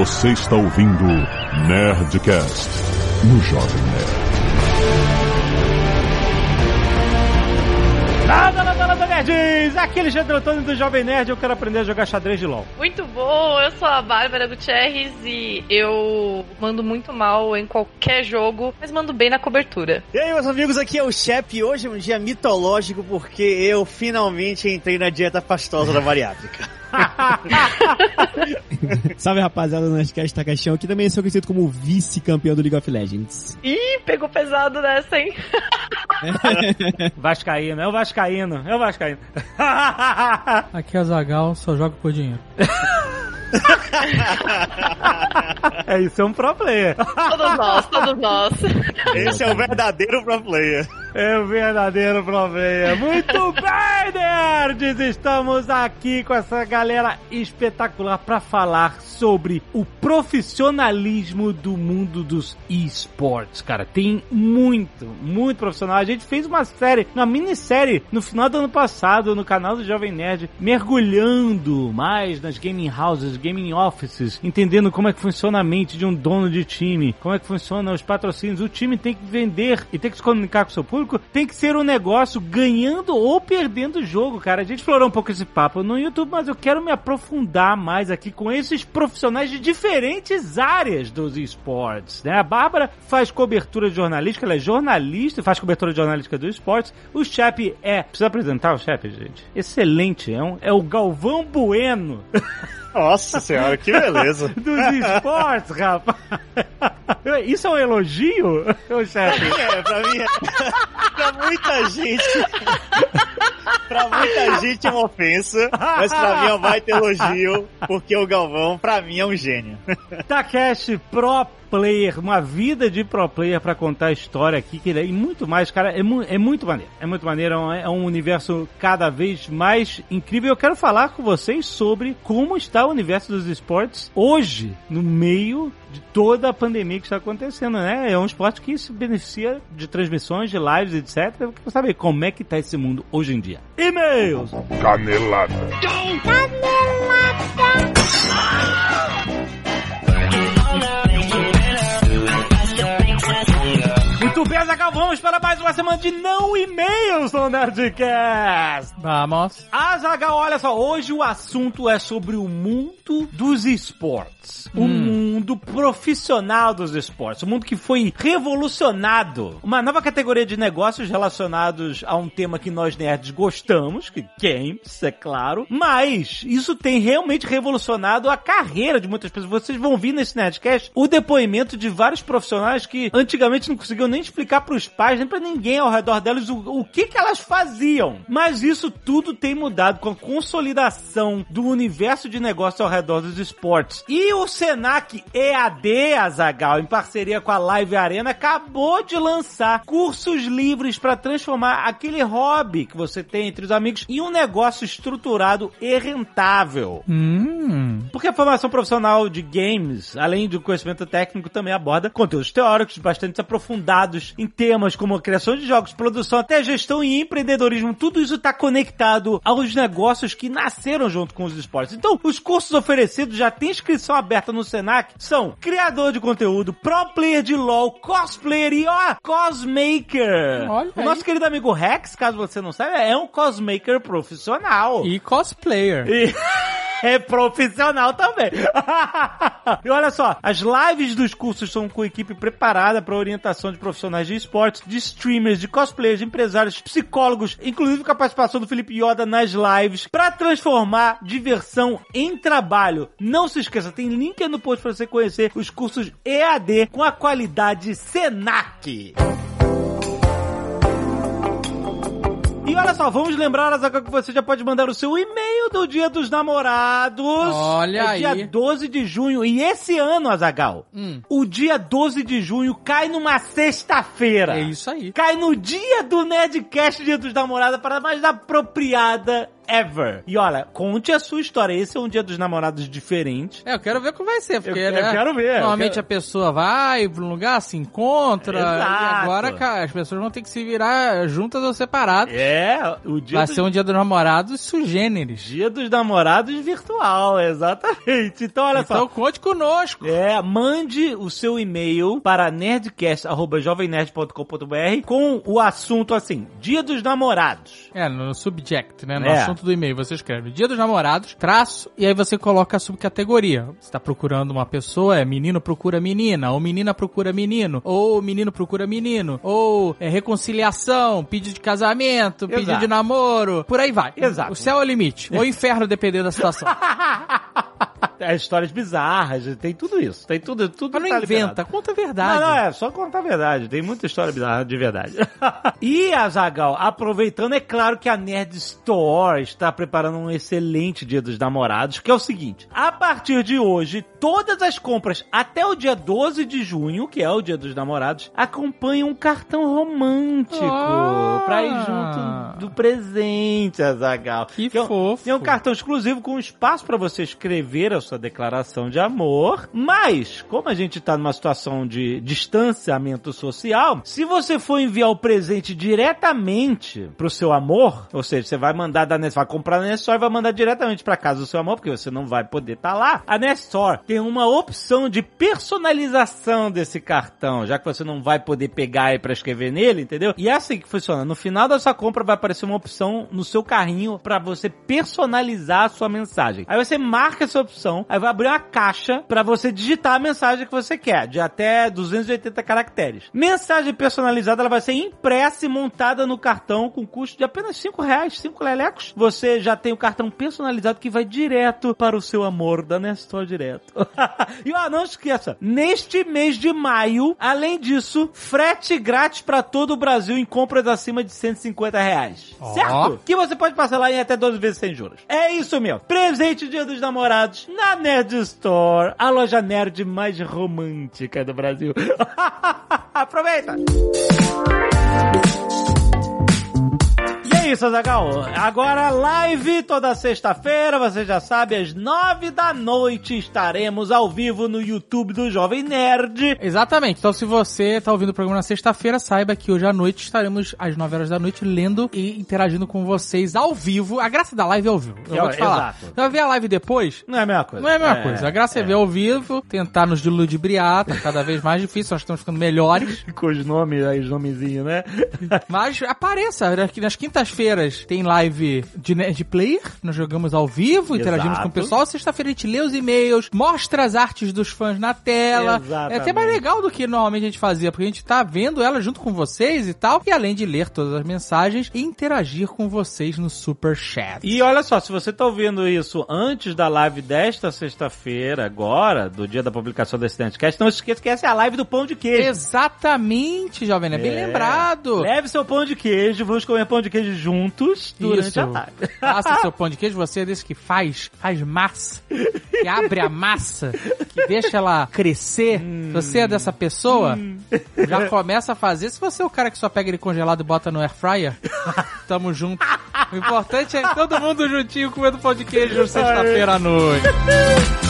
Você está ouvindo Nerdcast no Jovem Nerd. Nada, nada, nada, nerds! Aqui é Alexandre Antônio do Jovem Nerd, eu quero aprender a jogar xadrez de LOL. Muito bom, eu sou a Bárbara Gutierrez e eu mando muito mal em qualquer jogo, mas mando bem na cobertura. E aí, meus amigos, aqui é o Shep e hoje é um dia mitológico porque eu finalmente entrei na dieta pastosa da bariátrica. Salve rapaziada do Nerdcast Takashão, que também sou conhecido como vice-campeão do League of Legends. Ih, pegou pesado nessa, hein? Vascaíno, é o Vascaíno, é o Vascaíno. Aqui é o Zagal, só jogo por dinheiro. é isso, é um pro player. Todos nós, todos nós. Esse é o verdadeiro pro player. É o verdadeiro problema. Muito bem, nerds! Estamos aqui com essa galera espetacular para falar sobre o profissionalismo do mundo dos esportes, cara. Tem muito, muito profissional. A gente fez uma série, uma minissérie no final do ano passado no canal do Jovem Nerd, mergulhando mais nas gaming houses, gaming offices, entendendo como é que funciona a mente de um dono de time, como é que funciona os patrocínios. O time tem que vender e tem que se comunicar com o seu público tem que ser um negócio ganhando ou perdendo o jogo, cara. A gente explorou um pouco esse papo no YouTube, mas eu quero me aprofundar mais aqui com esses profissionais de diferentes áreas dos esportes, né? A Bárbara faz cobertura jornalística, ela é jornalista faz cobertura jornalística dos esportes. O Chap é... Precisa apresentar o Chap, gente? Excelente, é, um, é o Galvão Bueno. Nossa senhora, que beleza. Dos esportes, rapaz. Isso é um elogio, ô chefe? É, pra mim é. pra muita gente. pra muita gente é uma ofensa, mas pra mim é um baita elogio, porque o Galvão, pra mim, é um gênio. Takeshi Pro player, uma vida de pro player para contar a história aqui, que ele é, e muito mais, cara, é, mu é muito maneiro. É muito maneiro, é um, é um, universo cada vez mais incrível. Eu quero falar com vocês sobre como está o universo dos esportes hoje, no meio de toda a pandemia que está acontecendo, né? É um esporte que se beneficia de transmissões, de lives, etc. Eu quero saber como é que tá esse mundo hoje em dia. E-mails! Canelada! Canelada! De não e-mails no Nerdcast. Vamos. Azaghal, olha só, hoje o assunto é sobre o mundo dos esportes. O Hum. mundo profissional dos esportes. O mundo que foi revolucionado. Uma nova categoria de negócios relacionados a um tema que nós nerds gostamos, que games, é claro. Mas isso tem realmente revolucionado a carreira de muitas pessoas. Vocês vão vir nesse Nerdcast o depoimento de vários profissionais que antigamente não conseguiam nem explicar para os pais, nem para ninguém ao redor delas o, o que, que elas faziam. Mas isso tudo tem mudado com a consolidação do universo de negócios ao redor dos esportes. E o Senac EAD, Azagal, em parceria com a Live Arena, acabou de lançar cursos livres para transformar aquele hobby que você tem entre os amigos em um negócio estruturado e rentável. Hum. Porque a formação profissional de games, além do conhecimento técnico, também aborda conteúdos teóricos bastante aprofundados em temas como a criação de jogos, produção, até gestão e empreendedorismo. Tudo isso está conectado aos negócios que nasceram junto com os esportes. Então, os cursos oferecidos já têm inscrição aberta no Senac. São criador de conteúdo, pro player de LoL, cosplayer e ó, cosmaker. Olha o aí. nosso querido amigo Rex, caso você não saiba, é um cosmaker profissional. E cosplayer. E é profissional também. e olha só, as lives dos cursos são com equipe preparada para orientação de profissionais de esportes, de streamers, de cosplayers, de empresários, psicólogos, inclusive com a participação do Felipe Yoda nas lives, para transformar diversão em trabalho. Não se esqueça, tem link aí no post para você conhecer os cursos EAD com a qualidade Senac. E olha só, vamos lembrar, Azaghal, que você já pode mandar o seu e-mail do Dia dos Namorados. Olha é aí. dia 12 de junho. E esse ano, Azagal, Hum. o dia 12 de junho cai numa sexta-feira. É isso aí. Cai no dia do Nerdcast, Dia dos Namorados, para mais apropriada ever. E olha, conte a sua história. Esse é um dia dos namorados diferente. É, eu quero ver como vai ser, porque, Eu- eu né, quero ver, eu Normalmente quero- a pessoa vai pra um lugar, se encontra, Exato. e agora, cara, as pessoas vão ter que se virar juntas ou separadas. É, o dia Vai dos ser um dia dos namorados sugêneres. Dia dos namorados virtual, exatamente. Então, olha Então só. conte conosco. É, mande o seu e-mail para nerdcast.jovemnerd.com.br com o assunto assim, Dia dos Namorados. É, no subject, né? No É. assunto do e-mail, você escreve Dia dos Namorados, traço, e aí você coloca a subcategoria. Você tá procurando uma pessoa, é menino procura menina, ou menina procura menino, ou menino procura menino, ou é reconciliação, pedido de casamento, pedido Exato. de namoro, por aí vai. Exato. O céu é o limite. Ou o inferno, dependendo da situação. É, histórias bizarras, tem tudo isso. Tem tudo, tudo Mas não tá inventa, liberado. conta a verdade. Não, não, é só contar a verdade. Tem muita história bizarra de verdade. e a Zagal, aproveitando, é claro que a Nerd Store está preparando um excelente Dia dos Namorados, que é o seguinte: a partir de hoje, todas as compras até o dia 12 de junho, que é o Dia dos Namorados, acompanham um cartão romântico pra ir junto do presente, Azagal. Que é um- fofo. Tem um cartão exclusivo com espaço pra você escrever a sua declaração de amor. Mas, como a gente tá numa situação de distanciamento social, se você for enviar o presente diretamente pro seu amor, ou seja, você vai mandar da Nestor, vai comprar na Nestor e vai mandar diretamente pra casa do seu amor, porque você não vai poder estar lá. A Nestor tem uma opção de personalização desse cartão, já que você não vai poder pegar aí pra escrever nele, entendeu? E é assim que funciona. No final da sua compra vai aparecer uma opção no seu carrinho pra você personalizar a sua mensagem. Aí você marca essa opção, aí vai abrir uma caixa pra você digitar a mensagem que você quer, de até 280 caracteres. Mensagem personalizada, ela vai ser impressa e montada no cartão com custo de apenas 5 reais, 5 lelecos. Você já tem o cartão personalizado que vai direto para o seu amor da Nestor direto. e ó, não esqueça, neste mês de maio, além disso, frete grátis pra todo o Brasil em compras acima de 150 reais. Ó. Certo? Que você pode parcelar em até 12 vezes sem juros. É isso mesmo. Presente Dia dos Namorados na Nerd Store, a loja nerd mais romântica do Brasil. Aproveita! É isso, Azagal. Agora, live toda sexta-feira, você já sabe, às nove da noite estaremos ao vivo no YouTube do Jovem Nerd. Exatamente. Então, se você tá ouvindo o programa na sexta-feira, saiba que hoje à noite estaremos às 9 horas da noite lendo e interagindo com vocês ao vivo. A graça da live é ao vivo. Eu É, vou te falar. exato. Você vai ver a live depois? Não é a mesma coisa. Não é a mesma coisa. A graça é. ver ao vivo, tentar nos diludibriar, tá cada vez mais difícil, nós estamos ficando melhores. Com os nomes aí, os nomezinhos, né? Mas apareça, né, que nas quintas-feiras tem live de Nerd Player, nós jogamos ao vivo, interagimos Exato. com o pessoal. Sexta-feira a gente lê os e-mails, mostra as artes dos fãs na tela. Exatamente. É até mais legal do que normalmente a gente fazia, porque a gente tá vendo ela junto com vocês e tal. E além de ler todas as mensagens, interagir com vocês no Super Chat. E olha só, se você tá ouvindo isso antes da live desta sexta-feira, agora, do dia da publicação desse Nerdcast, não esqueça que essa é a live do pão de queijo. Exatamente, jovem, é bem lembrado. Leve seu pão de queijo, vamos comer pão de queijo juntos durante Isso. a live. Faça seu pão de queijo, você é desse que faz, faz massa, que abre a massa, que deixa ela crescer. Se você é dessa pessoa, já começa a fazer. Se você é o cara que só pega ele congelado e bota no air fryer, tamo junto. O importante é todo mundo juntinho comendo pão de queijo sexta-feira à noite.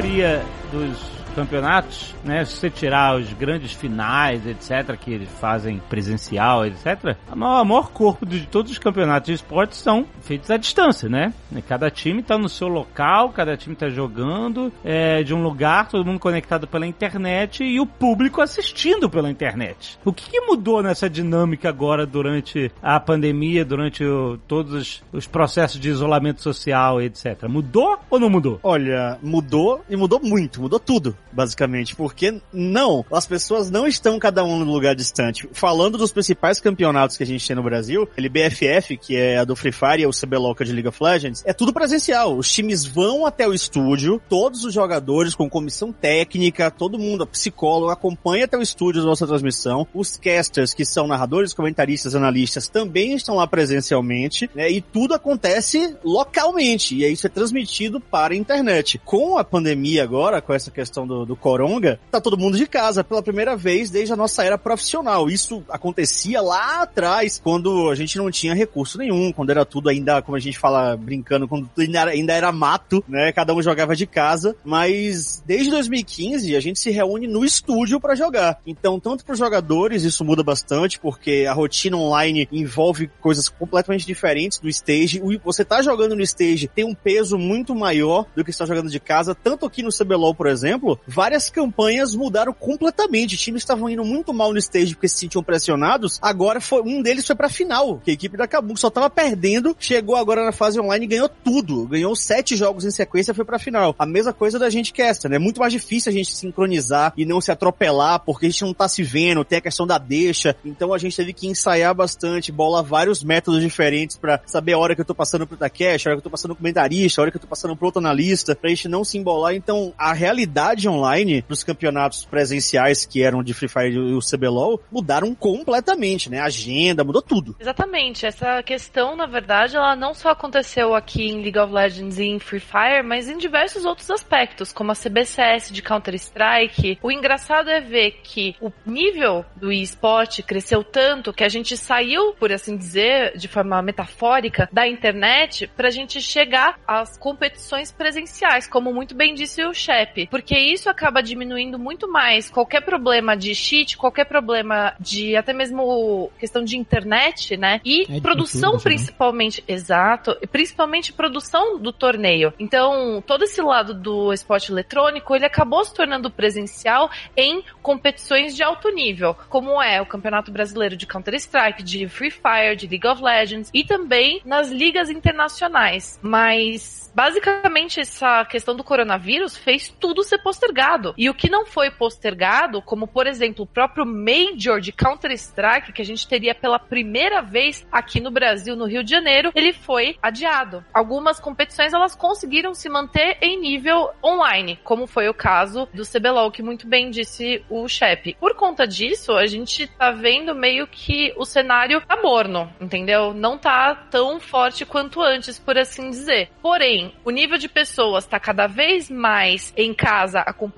Maioria dos campeonatos, né, se você tirar os grandes finais, etc, que eles fazem presencial, etc, o maior, corpo de todos os campeonatos de esportes são feitos à distância, né? Cada time tá no seu local, cada time tá jogando é, de um lugar, todo mundo conectado pela internet e o público assistindo pela internet. O que, que mudou nessa dinâmica agora durante a pandemia, durante o- todos os, os processos de isolamento social, etc? Mudou ou não mudou? Olha, mudou e mudou muito, mudou tudo. Basicamente. Porque não, as pessoas não estão cada um no lugar distante. Falando dos principais campeonatos que a gente tem no Brasil, ele BFF, que é a do Free Fire, e o CBLOL, de League of Legends, é tudo presencial. Os times vão até o estúdio, todos os jogadores com comissão técnica, todo mundo, psicólogo, acompanha até o estúdio a nossa transmissão. Os casters, que são narradores, comentaristas, analistas, também estão lá presencialmente, né? E tudo acontece localmente. E isso é transmitido para a internet. Com a pandemia agora, com essa questão do, do coronga, tá todo mundo de casa pela primeira vez desde a nossa era profissional. Isso acontecia lá atrás, quando a gente não tinha recurso nenhum, quando era tudo ainda, como a gente fala brincando, quando ainda era, ainda era mato, né? Cada um jogava de casa. Mas desde 2015 a gente se reúne no estúdio para jogar. Então, tanto para os jogadores, isso muda bastante, porque a rotina online envolve coisas completamente diferentes do stage. Você tá jogando no stage tem um peso muito maior do que está jogando de casa, tanto aqui no CBLOL, por exemplo, várias campanhas mudaram completamente. Times estavam indo muito mal no stage porque se sentiam pressionados. Agora foi um deles foi pra final, que a equipe da Kabum só tava perdendo, chegou agora na fase online e ganhou tudo. Ganhou sete jogos em sequência e foi pra final. A mesma coisa da gente caster, né? É muito mais difícil a gente sincronizar e não se atropelar, porque a gente não tá se vendo, tem a questão da deixa. Então a gente teve que ensaiar bastante, bolar vários métodos diferentes para saber a hora que eu tô passando pro Takeshi, a hora que eu tô passando pro comentarista, a hora que eu tô passando pro outro analista, pra gente não se embolar. Então a realidade online dos campeonatos presenciais que eram de Free Fire e o CBLOL mudaram completamente, né? A agenda, mudou tudo. Exatamente. Essa questão, na verdade, ela não só aconteceu aqui em League of Legends e em Free Fire, mas em diversos outros aspectos, como a CBCS de Counter-Strike. O engraçado é ver que o nível do esporte cresceu tanto que a gente saiu, por assim dizer, de forma metafórica, da internet pra gente chegar às competições presenciais, como muito bem disse o Shep. Porque isso acaba diminuindo muito mais qualquer problema de cheat, qualquer problema de até mesmo questão de internet, né? E É, produção tudo, principalmente, exato, e principalmente produção do torneio. Então, todo esse lado do esporte eletrônico, ele acabou se tornando presencial em competições de alto nível, como é o Campeonato Brasileiro de Counter-Strike, de Free Fire, de League of Legends e também nas ligas internacionais. Mas basicamente essa questão do coronavírus fez tudo ser postergado. E o que não foi postergado, como por exemplo o próprio Major de Counter-Strike, que a gente teria pela primeira vez aqui no Brasil, no Rio de Janeiro, ele foi adiado. Algumas competições elas conseguiram se manter em nível online, como foi o caso do CBLOL, que muito bem disse o Shep. Por conta disso, a gente tá vendo meio que o cenário tá morno, entendeu? Não tá tão forte quanto antes, por assim dizer. Porém, o nível de pessoas tá cada vez mais em casa acompanhando,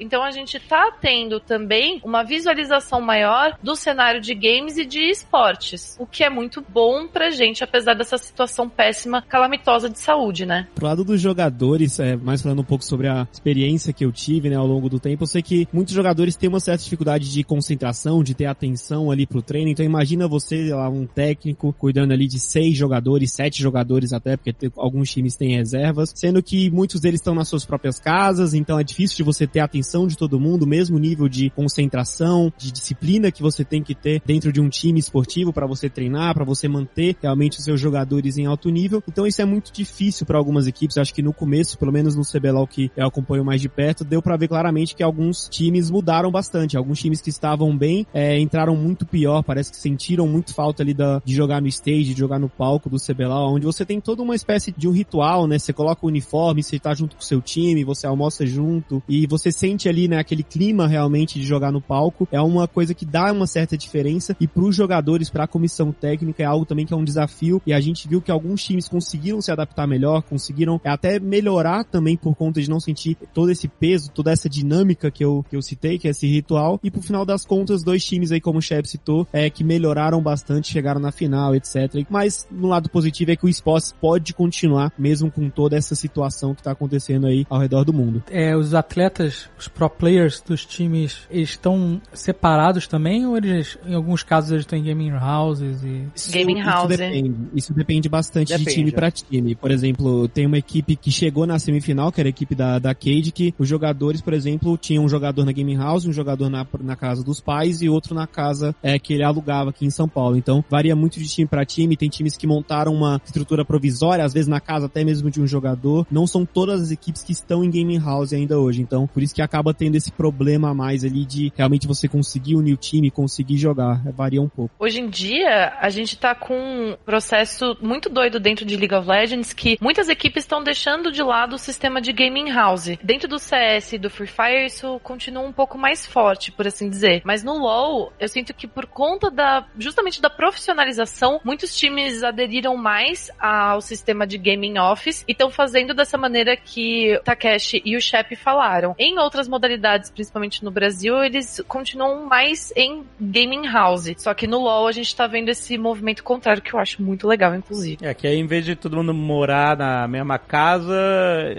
então a gente tá tendo também uma visualização maior do cenário de games e de esportes, o que é muito bom pra gente, apesar dessa situação péssima, calamitosa de saúde, né? Pro lado dos jogadores, é, mais falando um pouco sobre a experiência que eu tive, né, ao longo do tempo, eu sei que muitos jogadores têm uma certa dificuldade de concentração, de ter atenção ali pro treino, então imagina você, lá, um técnico cuidando ali de seis jogadores, sete jogadores até, porque tem- alguns times têm reservas, sendo que muitos deles estão nas suas próprias casas, então é difícil de você ter a atenção de todo mundo, o mesmo nível de concentração, de disciplina que você tem que ter dentro de um time esportivo para você treinar, para você manter realmente os seus jogadores em alto nível. Então isso é muito difícil para algumas equipes. Eu acho que no começo, pelo menos no CBLOL que eu acompanho mais de perto, deu para ver claramente que alguns times mudaram bastante. Alguns times que estavam bem é, entraram muito pior. Parece que sentiram muito falta ali da, de jogar no stage, de jogar no palco do CBLOL, onde você tem toda uma espécie de um ritual, né? Você coloca o uniforme, você tá junto com o seu time, você almoça junto e você sente ali, né, aquele clima realmente de jogar no palco. É uma coisa que dá uma certa diferença e pros jogadores, pra comissão técnica é algo também que é um desafio e a gente viu que alguns times conseguiram se adaptar melhor, conseguiram até melhorar também por conta de não sentir todo esse peso, toda essa dinâmica que eu, que eu citei, que é esse ritual e pro final das contas, dois times aí como o Shep citou, é que melhoraram bastante, chegaram na final, etc. Mas no lado positivo é que o esporte pode continuar mesmo com toda essa situação que tá acontecendo aí ao redor do mundo. É, os atletas, os pro players dos times, eles estão separados também ou eles, em alguns casos, eles estão em gaming houses e... Isso- Gaming isso house. depende. Isso depende bastante de Depende, time é. pra time. Por exemplo, tem uma equipe que chegou na semifinal, que era a equipe da, da Cade, que os jogadores, por exemplo, tinham um jogador na Gaming House, um jogador na, na casa dos pais e outro na casa é, que ele alugava aqui em São Paulo. Então, varia muito de time pra time. Tem times que montaram uma estrutura provisória, às vezes na casa até mesmo de um jogador. Não são todas as equipes que estão em Gaming House ainda hoje. Hoje. Então, por isso que acaba tendo esse problema a mais ali de realmente você conseguir unir o time, conseguir jogar. Varia um pouco. Hoje em dia, a gente tá com um processo muito doido dentro de League of Legends que muitas equipes estão deixando de lado o sistema de gaming house. Dentro do CS e do Free Fire, isso continua um pouco mais forte, por assim dizer. Mas no LoL, eu sinto que por conta da justamente da profissionalização, muitos times aderiram mais ao sistema de gaming office e estão fazendo dessa maneira que o Takeshi e o Shep falaram. Em outras modalidades, principalmente no Brasil, eles continuam mais em gaming house. Só que no LoL a gente tá vendo esse movimento contrário que eu acho muito legal, inclusive. É que aí em vez de todo mundo morar na mesma casa,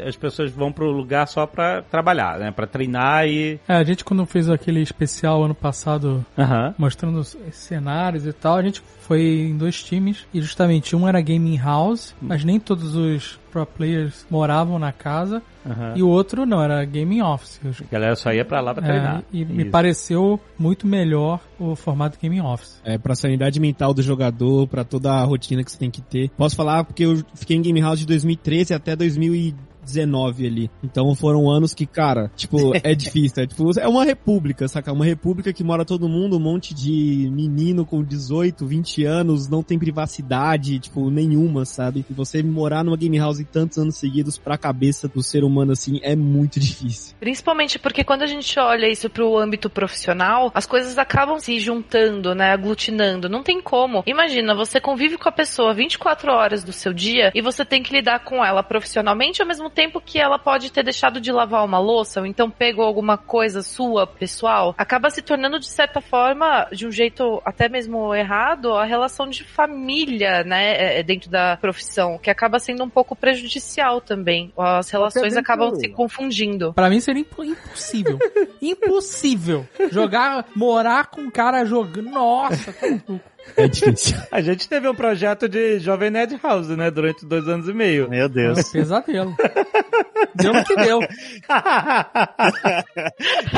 as pessoas vão pro lugar só pra trabalhar, né? Pra treinar e. É, a gente quando fez aquele especial ano passado Aham. mostrando os cenários e tal, a gente foi em dois times e justamente um era gaming house, mas nem todos os pro players moravam na casa Aham. e o outro não, era gaming office. A galera só ia pra lá pra treinar. É, e me pareceu muito melhor o formato gaming office. É, pra sanidade mental do jogador, pra toda a rotina que você tem que ter. Posso falar porque eu fiquei em Game House de 2013 até 2019 ali. Então foram anos que, cara, tipo, é difícil. É, tipo, é uma república, saca? Uma república que mora todo mundo, um monte de menino com 18, 20 anos, não tem privacidade, tipo, nenhuma, sabe? E você morar numa Game House tantos anos seguidos pra cabeça do ser humano assim é muito difícil. Principalmente porque quando a gente olha isso pro âmbito profissional, as coisas acabam se juntando, né, aglutinando. Não tem como. Imagina, você convive com a pessoa 24 horas do seu dia e você tem que lidar com ela profissionalmente ao mesmo tempo que ela pode ter deixado de lavar uma louça ou então pegou alguma coisa sua pessoal. Acaba se tornando de certa forma, de um jeito até mesmo errado, a relação de família, né, é, dentro da profissão, que acaba sendo um pouco prejudicial também. As relações acabam se confundindo. Pra mim seria impo- impossível. impossível. Jogar, morar com um cara jogando. Nossa, tá. É difícil. A gente teve um projeto de Jovem Nerd House, né? Durante dois anos e meio. Meu É um Deus. pesadelo. Deu no que deu.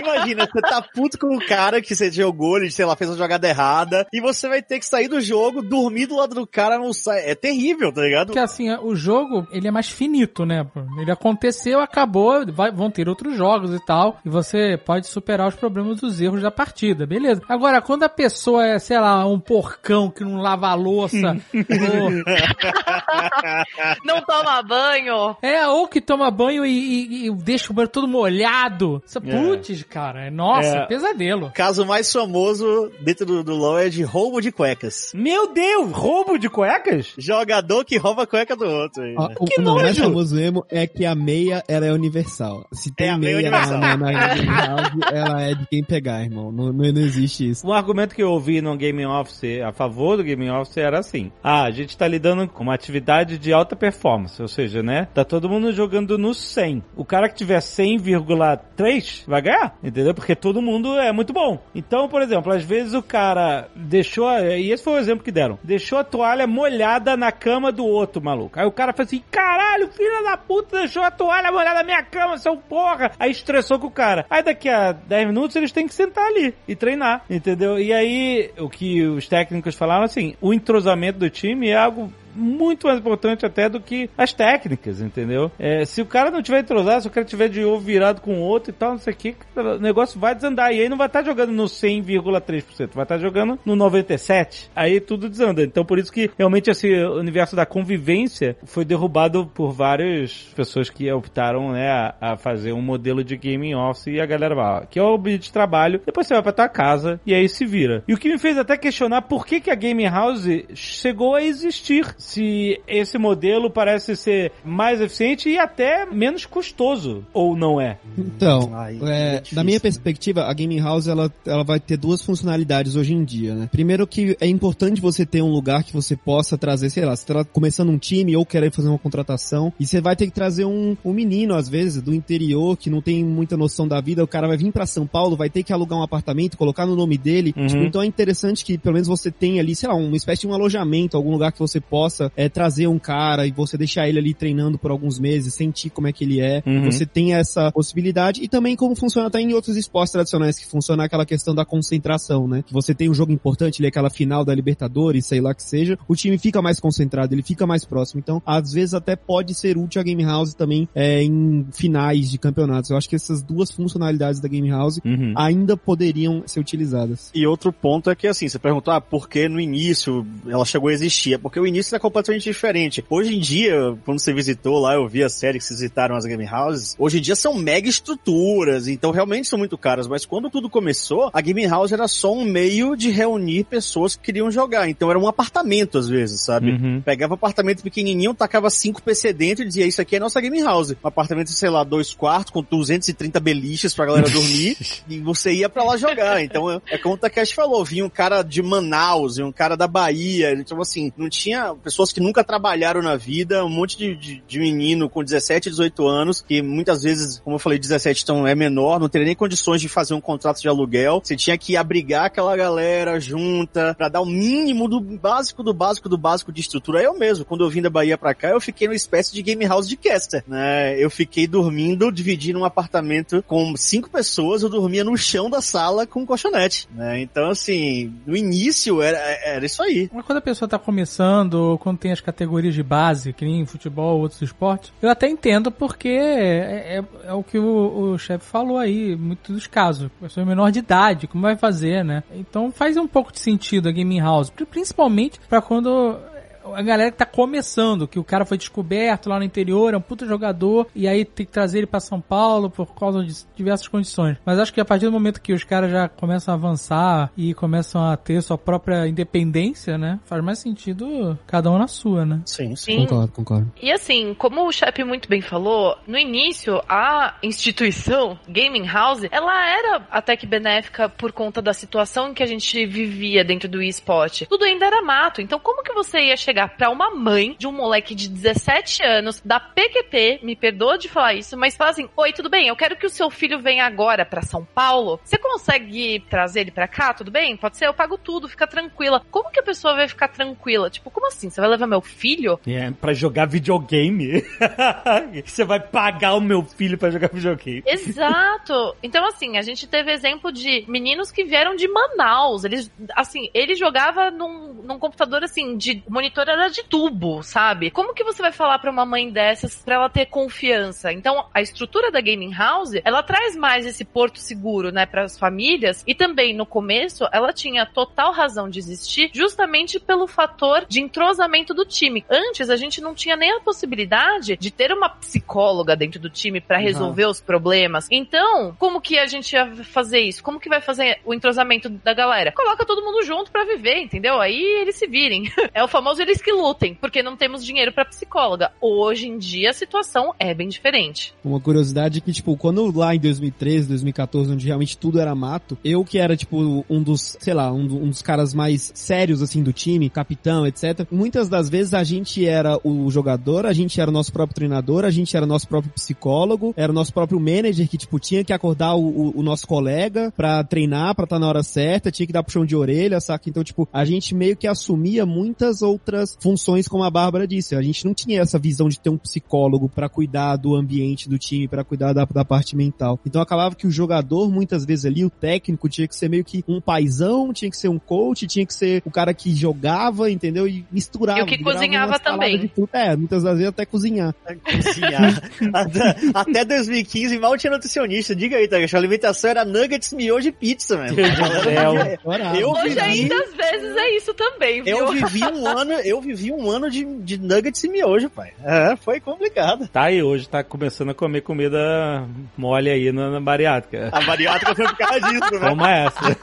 Imagina, você tá puto com o cara que você jogou, ele, sei lá, fez uma jogada errada, e você vai ter que sair do jogo, dormir do lado do cara, não sai. É terrível, tá ligado? Porque assim, o jogo, ele é mais finito, né? Ele aconteceu, acabou, vai- vão ter outros jogos e tal, e você pode superar os problemas dos erros da partida, beleza. Agora, quando a pessoa é, sei lá, um porcão que não lava a louça, ou, Não toma banho. é, ou que toma banho e, e- e deixa o banho todo molhado. Isso, É. Putz, cara, é- nossa, É. pesadelo. O caso mais famoso dentro do, do LoL é de roubo de cuecas. Meu Deus, roubo de cuecas? Jogador que rouba a cueca do outro. aí, né? o, Que o não, mais nojo! famoso mesmo é que a meia ela é universal. Se tem É, a meia meia, é na, universal. na, na ela é de quem pegar, irmão. Não, não, não existe isso. Um argumento que eu ouvi no Game Office a favor do Game Office era assim: ah, a gente tá lidando com uma atividade de alta performance, ou seja, né? Tá todo mundo jogando no 100. O cara que tiver 100,3 vai ganhar, entendeu? Porque todo mundo é muito bom. Então, por exemplo, às vezes o cara deixou, e esse foi o exemplo que deram, deixou a toalha molhada na cama do outro maluco. Aí o cara fala assim: caralho, filha da puta, deixou a toalha molhada na minha cama, seu porra. Aí estressou com o cara. Aí daqui a 10 minutos eles têm que sentar ali e treinar, entendeu? E aí o que os técnicos falaram assim: o entrosamento do time é algo muito mais importante até do que as técnicas, entendeu? É, se o cara não tiver entrosado, se o cara tiver de ovo virado com outro e tal, não sei o que, o negócio vai desandar. E aí não vai estar jogando no 100,3%, vai estar jogando no 97%. Aí tudo desanda. Então por isso que realmente esse universo da convivência foi derrubado por várias pessoas que optaram, né, a, a fazer um modelo de gaming office e a galera vai, que é o ambiente de trabalho, depois você vai pra tua casa e aí se vira. E o que me fez até questionar por que, que a Game House chegou a existir, se esse modelo parece ser mais eficiente e até menos custoso, ou não é? Então, Ai, é, é difícil. da minha perspectiva, a Gaming House ela, ela vai ter duas funcionalidades hoje em dia, né? Primeiro que é importante você ter um lugar que você possa trazer, sei lá, você tá começando um time ou querer fazer uma contratação, e você vai ter que trazer um, um menino, às vezes, do interior, que não tem muita noção da vida, o cara vai vir pra São Paulo, vai ter que alugar um apartamento, colocar no nome dele, Uhum. tipo, então é interessante que pelo menos você tenha ali, sei lá, uma espécie de um alojamento, algum lugar que você possa possa é, trazer um cara e você deixar ele ali treinando por alguns meses, sentir como é que ele é. Uhum. Você tem essa possibilidade e também como funciona até em outros esportes tradicionais, que funciona aquela questão da concentração, né? Que você tem um jogo importante, ali, aquela final da Libertadores, sei lá que seja, o time fica mais concentrado, ele fica mais próximo. Então, às vezes até pode ser útil a Game House também é, em finais de campeonatos. Eu acho que essas duas funcionalidades da Game House Uhum. ainda poderiam ser utilizadas. E outro ponto é que, assim, você perguntou, ah, por que no início ela chegou a existir? É porque o início era completamente diferente. Hoje em dia, quando você visitou lá, eu vi a série que vocês visitaram as game houses, hoje em dia são mega estruturas, então realmente são muito caras, mas quando tudo começou, a game house era só um meio de reunir pessoas que queriam jogar, então era um apartamento às vezes, sabe? Uhum. Pegava um apartamento pequenininho, tacava cinco PC dentro e dizia, isso aqui é nossa game house. Um apartamento, sei lá, dois quartos, com 230 beliches pra galera dormir, e você ia pra lá jogar. Então é- é como o Takeshi falou, vinha um cara de Manaus, e um cara da Bahia, então assim, não tinha pessoas que nunca trabalharam na vida, um monte de, de, de menino com 17, 18 anos, que muitas vezes, como eu falei, 17 então é menor, não teria nem condições de fazer um contrato de aluguel, você tinha que abrigar aquela galera junta, pra dar o mínimo do básico, do básico, do básico de estrutura. Eu mesmo, quando eu vim da Bahia pra cá, eu fiquei numa espécie de game house de caster, né? Eu fiquei dormindo, dividindo um apartamento com cinco pessoas, eu dormia no chão da sala com um colchonete, né? Então, assim, no início era, era isso aí. Mas quando a pessoa tá começando, quando tem as categorias de base, que nem futebol ou outros esportes, eu até entendo porque é, é- é o que o, o chefe falou aí, muitos dos casos. A pessoa é menor de idade, como vai fazer, né? Então faz um pouco de sentido a gaming house, pri- principalmente pra quando a galera que tá começando, que o cara foi descoberto lá no interior, é um puta jogador, e aí tem que trazer ele pra São Paulo por causa de diversas condições. Mas acho que a partir do momento que os caras já começam a avançar e começam a ter sua própria independência, né? Faz mais sentido cada um na sua, né? Sim, sim. Concordo, concordo. E assim, como o Shep muito bem falou, no início a instituição Gaming House, ela era até que benéfica por conta da situação em que a gente vivia dentro do eSport. Tudo ainda era mato, então como que você ia chegar pra uma mãe de um moleque de 17 anos da PQP, me perdoa de falar isso, mas fala assim: "Oi, tudo bem? Eu quero que o seu filho venha agora pra São Paulo. Você consegue trazer ele pra cá, tudo bem? Pode ser, eu pago tudo, fica tranquila". Como que a pessoa vai ficar tranquila? Tipo, como assim? Você vai levar meu filho? É, pra jogar videogame. Você vai pagar o meu filho pra jogar videogame. Exato. Então, assim, a gente teve exemplo de meninos que vieram de Manaus. Eles, assim, ele jogava num, num computador, assim, de o era de tubo, sabe? Como que você vai falar pra uma mãe dessas pra ela ter confiança? Então, a estrutura da gaming house, ela traz mais esse porto seguro, né, para as famílias. E também, no começo, ela tinha total razão de existir, justamente pelo fator de entrosamento do time. Antes, a gente não tinha nem a possibilidade de ter uma psicóloga dentro do time pra resolver os problemas. Então, como que a gente ia fazer isso? Como que vai fazer o entrosamento da galera? Coloca todo mundo junto pra viver, entendeu? Aí eles se virem. É o famoso eles que lutem, porque não temos dinheiro pra psicóloga. Hoje em dia a situação é bem diferente. Uma curiosidade é que, tipo, quando lá em 2013, 2014, onde realmente tudo era mato, eu que era, tipo, um dos, sei lá, um, um dos caras mais sérios, assim, do time, capitão, etc. Muitas das vezes a gente era o jogador, a gente era o nosso próprio treinador, a gente era o nosso próprio psicólogo, era o nosso próprio manager que, tipo, tinha que acordar o, o- o nosso colega pra treinar, pra estar na hora certa, tinha que dar puxão de orelha, saca? Então, tipo, a gente meio que assumia muitas outras funções, como a Bárbara disse. A gente não tinha essa visão de ter um psicólogo pra cuidar do ambiente do time, pra cuidar da, da parte mental. Então acabava que o jogador, muitas vezes ali, o técnico tinha que ser meio que um paizão, tinha que ser um coach, tinha que ser o cara que jogava, entendeu? E misturava. E o que cozinhava também. de tudo. É, muitas das vezes até cozinhar. Cozinhar. até, até 2015 mal tinha nutricionista. Diga aí, Tagash, a alimentação era nuggets, miojo e pizza, mano. Deus do céu. Adorava. Eu Hoje vivi, ainda às vezes é isso também, viu? eu vivi um ano, eu vivi um ano de, de nuggets e miojo, pai. É, foi complicado. Tá aí, hoje tá começando a comer comida mole aí na, na bariátrica. A bariátrica foi por causa disso, né? Toma essa.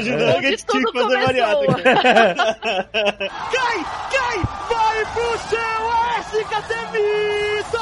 Miojo, Onde nuggets, tinha que fazer bariátrica. cai, cai, vai pro céu, SKT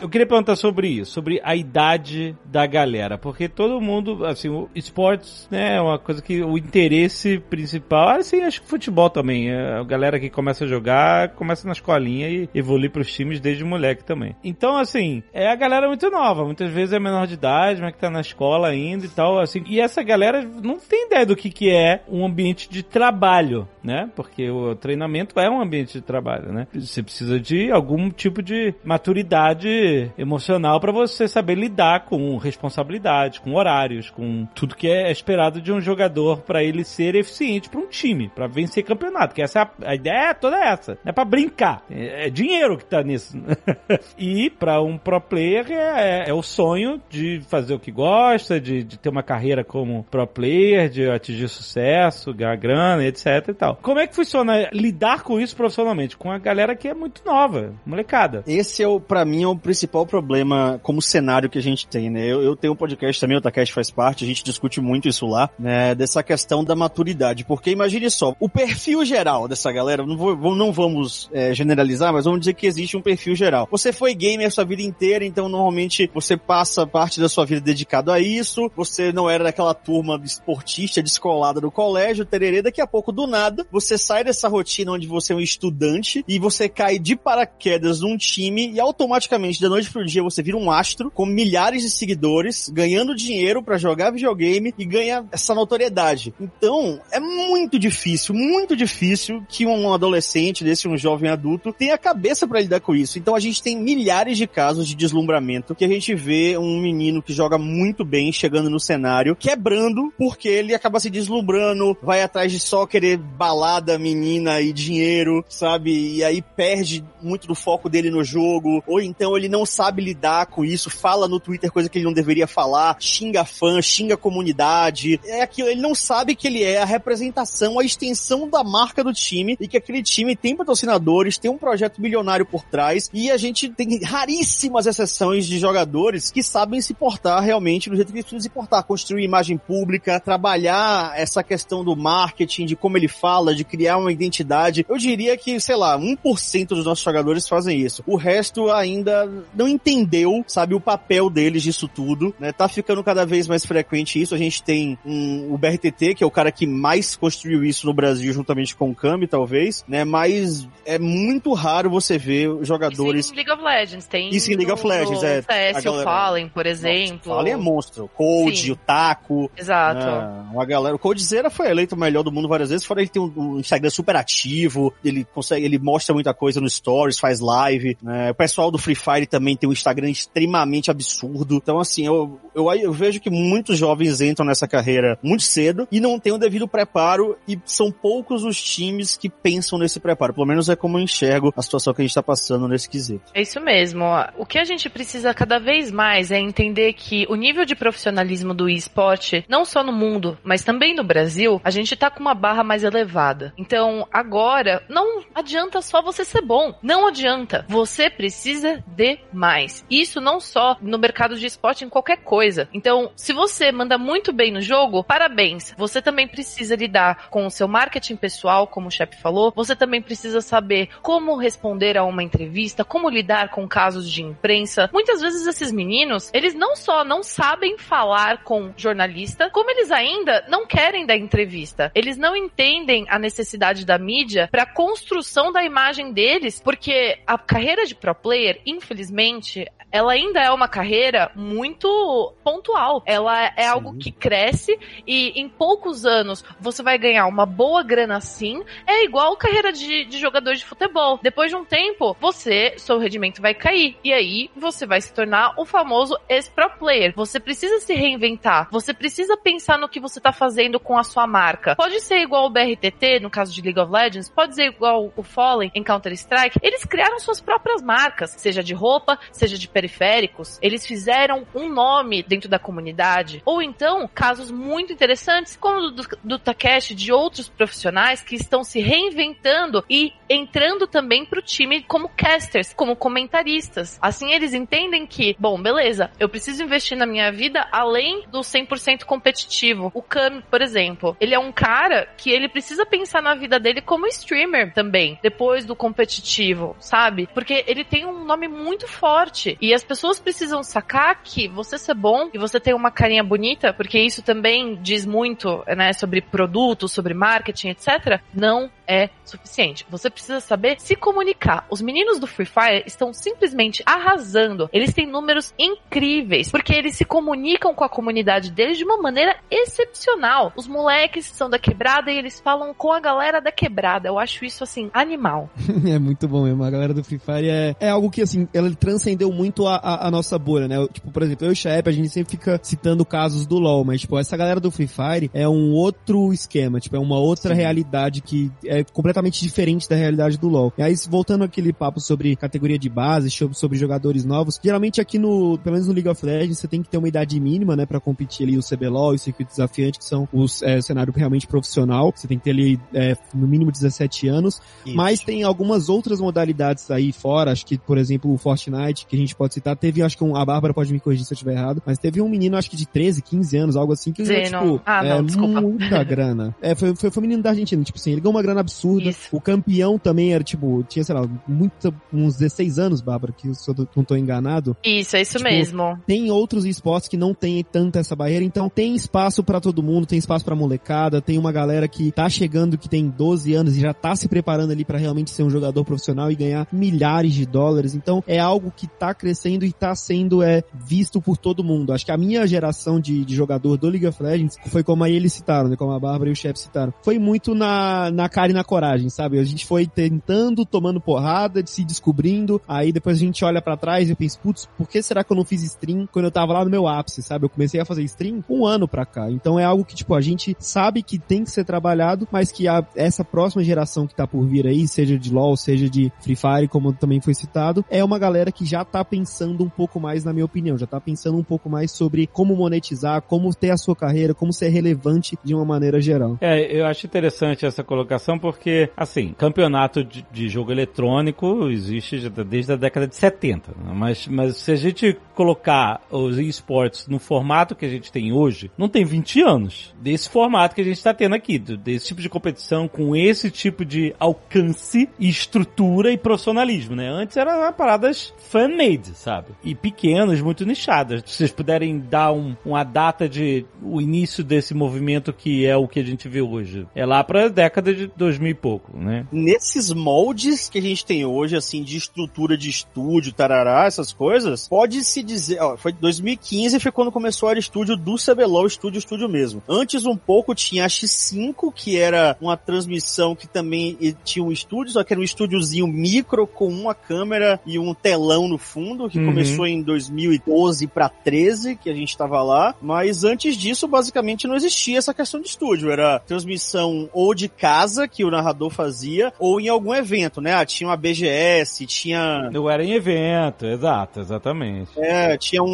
Eu queria perguntar sobre isso, sobre a idade da galera, porque todo mundo, assim, o esportes, né, é uma coisa que o interesse principal, assim, acho que futebol também, é, a galera que começa a jogar, começa na escolinha e evolui pros times desde moleque também. Então, assim, é a galera muito nova, muitas vezes é menor de idade, mas que tá na escola ainda e tal, assim, e essa galera não tem ideia do que que é um ambiente de trabalho. Né? Porque o treinamento é um ambiente de trabalho, né? Você precisa de algum tipo de maturidade emocional para você saber lidar com responsabilidade, com horários, com tudo que é esperado de um jogador para ele ser eficiente para um time, para vencer campeonato. Que essa é a, a ideia é toda essa. Não é para brincar. É, é, dinheiro que tá nisso. e para um pro player é, é, é, o sonho de fazer o que gosta, de, de ter uma carreira como pro player, de atingir sucesso, ganhar grana, etc e tal. Como é que funciona lidar com isso profissionalmente? Com a galera que é muito nova, molecada. Esse é o, para mim, é o principal problema como cenário que a gente tem, né? Eu, eu tenho um podcast também, o Takast faz parte, a gente discute muito isso lá, né? Dessa questão da maturidade. Porque imagine só, o perfil geral dessa galera, não, vou, não vamos é, generalizar, mas vamos dizer que existe um perfil geral. Você foi gamer sua vida inteira, então normalmente você passa parte da sua vida dedicado a isso, você não era daquela turma esportista descolada do colégio, tererê, daqui a pouco do nada, você sai dessa rotina onde você é um estudante e você cai de paraquedas num time e automaticamente, da noite pro dia, você vira um astro com milhares de seguidores, ganhando dinheiro para jogar videogame e ganha essa notoriedade. Então, é muito difícil, muito difícil que um adolescente desse, um jovem adulto, tenha cabeça para lidar com isso. Então a gente tem milhares de casos de deslumbramento que a gente vê um menino que joga muito bem chegando no cenário, quebrando porque ele acaba se deslumbrando, vai atrás de só querer balada, menina e dinheiro, sabe? E aí perde muito do foco dele no jogo, ou então ele não sabe lidar com isso, fala no Twitter coisa que ele não deveria falar, xinga fã, xinga comunidade. É aquilo, ele não sabe que ele é a representação, a extensão da marca do time e que aquele time tem patrocinadores, tem um projeto milionário por trás e a gente tem raríssimas exceções de jogadores que sabem se portar realmente do jeito que eles se portar, construir imagem pública, trabalhar essa questão do marketing, de como ele fala, de criar uma identidade. Eu diria que, sei lá, 1% dos nossos jogadores fazem isso. O resto ainda não entendeu, sabe, o papel deles disso tudo, né? Tá ficando cada vez mais frequente isso. A gente tem um, o BRTT, que é o cara que mais construiu isso no Brasil, juntamente com o Kami, talvez, né? Mas é muito raro você ver jogadores... Isso em League of Legends, tem... Isso em League of Legends, é. CS, galera... o Fallen, por exemplo. Nossa, o Fallen é monstro. Cold, Sim. o Taco. Exato. Né? Uma galera... O Coldzera foi eleito o melhor do mundo várias vezes, fora ele tem um, um Instagram super ativo, ele consegue, ele mostra muita coisa no Stories, faz live, né? O pessoal do Free Fire também tem um Instagram extremamente absurdo. Então, assim, eu, eu, eu vejo que muitos jovens entram nessa carreira muito cedo e não têm o devido preparo e são poucos os times que pensam nesse preparo. Pelo menos é como eu enxergo a situação que a gente está passando nesse quesito. É isso mesmo. O que a gente precisa cada vez mais é entender que o nível de profissionalismo do esporte, não só no mundo, mas também no Brasil, a gente tá com uma barra mais elevada. Então, agora, não adianta só você ser bom. Não adianta. Você precisa de mais. Isso não só no mercado de esporte, em qualquer coisa. Então, se você manda muito bem no jogo, parabéns. Você também precisa lidar com o seu marketing pessoal, como o chefe falou. Você também precisa saber como responder a uma entrevista, como lidar com casos de imprensa. Muitas vezes esses meninos, eles não só não sabem falar com jornalista, como eles ainda não querem dar entrevista. Eles não entendem a necessidade da mídia para construção da imagem deles, porque a carreira de pro player, infelizmente, ela ainda é uma carreira muito pontual. Ela é Sim. algo que cresce e em poucos anos você vai ganhar uma boa grana assim. É igual carreira de, de jogador de futebol. Depois de um tempo, você, seu rendimento vai cair. E aí você vai se tornar o famoso ex-pro player. Você precisa se reinventar. Você precisa pensar no que você tá fazendo com a sua marca. Pode ser igual o BRTT, no caso de League of Legends, pode ser igual o Fallen em Counter-Strike. Eles criaram suas próprias marcas, seja de roupa, seja de periféricos, eles fizeram um nome dentro da comunidade. Ou então, casos muito interessantes, como o do, do Takeshi, de outros profissionais que estão se reinventando e entrando também pro time como casters, como comentaristas. Assim, eles entendem que, bom, beleza, eu preciso investir na minha vida além do 100% competitivo. O Kami, por exemplo, ele é um cara que ele precisa pensar na vida dele como streamer também, depois do competitivo, sabe? Porque ele tem um nome muito forte e as pessoas precisam sacar que você ser bom e você ter uma carinha bonita, porque isso também diz muito, né, sobre produto, sobre marketing, etc, não é suficiente. Você precisa precisa saber se comunicar. Os meninos do Free Fire estão simplesmente arrasando. Eles têm números incríveis, porque eles se comunicam com a comunidade deles de uma maneira excepcional. Os moleques são da quebrada e eles falam com a galera da quebrada. Eu acho isso, assim, animal. é muito bom mesmo. A galera do Free Fire é, é algo que, assim, ela transcendeu muito a, a, a nossa bolha, né? Tipo, por exemplo, eu e o Shep, a gente sempre fica citando casos do LoL, mas, tipo, essa galera do Free Fire é um outro esquema, tipo, é uma outra Sim. realidade que é completamente diferente da realidade do LoL. E aí, voltando aquele papo sobre categoria de base, sobre, jogadores novos, geralmente aqui no, pelo menos no League of Legends, você tem que ter uma idade mínima, né, pra competir ali o CBLOL e o circuito desafiante, que são os é, cenário realmente profissional. Você tem que ter ali é, no mínimo 17 anos. Isso. Mas tem algumas outras modalidades aí fora, acho que, por exemplo, o Fortnite, que a gente pode citar, teve, acho que um, a Bárbara pode me corrigir se eu estiver errado, mas teve um menino, acho que de 13, 15 anos, algo assim, que ganhou, tipo, ah, é, não, muita grana. É, foi, foi, foi um menino da Argentina, tipo assim, ele ganhou uma grana absurda. Isso. O campeão também era, tipo, tinha, sei lá, muito, uns 16 anos, Bárbara, que se eu não tô enganado. Isso, é isso tipo, mesmo. Tem outros esportes que não tem tanta essa barreira, então tem espaço para todo mundo, tem espaço pra molecada, tem uma galera que tá chegando que tem 12 anos e já tá se preparando ali para realmente ser um jogador profissional e ganhar milhares de dólares. Então é algo que tá crescendo e tá sendo é, visto por todo mundo. Acho que a minha geração de, de jogador do League of Legends foi como aí eles citaram, né? Como a Bárbara e o Chef citaram. Foi muito na, na cara e na coragem, sabe? A gente foi tentando, tomando porrada, se descobrindo. Aí depois a gente olha para trás e pensa, putz, por que será que eu não fiz stream quando eu tava lá no meu ápice, sabe? Eu comecei a fazer stream um ano pra cá. Então é algo que, tipo, a gente sabe que tem que ser trabalhado, mas que a, essa próxima geração que tá por vir aí, seja de LoL, seja de Free Fire, como também foi citado, é uma galera que já tá pensando um pouco mais, na minha opinião, já tá pensando um pouco mais sobre como monetizar, como ter a sua carreira, como ser relevante de uma maneira geral. É, eu acho interessante essa colocação porque, assim, campeonato de, de jogo eletrônico existe desde a década de 70, né? mas, mas se a gente colocar os esportes no formato que a gente tem hoje, não tem 20 anos desse formato que a gente está tendo aqui, desse tipo de competição com esse tipo de alcance estrutura e profissionalismo, né? Antes eram paradas fan-made, sabe? E pequenas, muito nichadas. Se vocês puderem dar um, uma data de o início desse movimento que é o que a gente vê hoje. É lá pra década de 2000 e pouco, né? Nesses moldes que a gente tem hoje, assim, de estrutura de estúdio, tarará, essas coisas, pode-se dizer, ó, foi 2015 foi quando começou a estúdio do CBLOL, estúdio, estúdio mesmo. Antes um pouco tinha a X5, que era uma transmissão que também tinha um estúdio, só que era um estúdiozinho micro com uma câmera e um telão no fundo, que uhum. começou em 2012 para 13, que a gente tava lá, mas antes disso basicamente não existia essa questão de estúdio, era transmissão ou de casa que o narrador fazia ou em algum evento, né? Ah, tinha uma BGS, tinha Não era em evento, exato, exatamente. É, tinha um,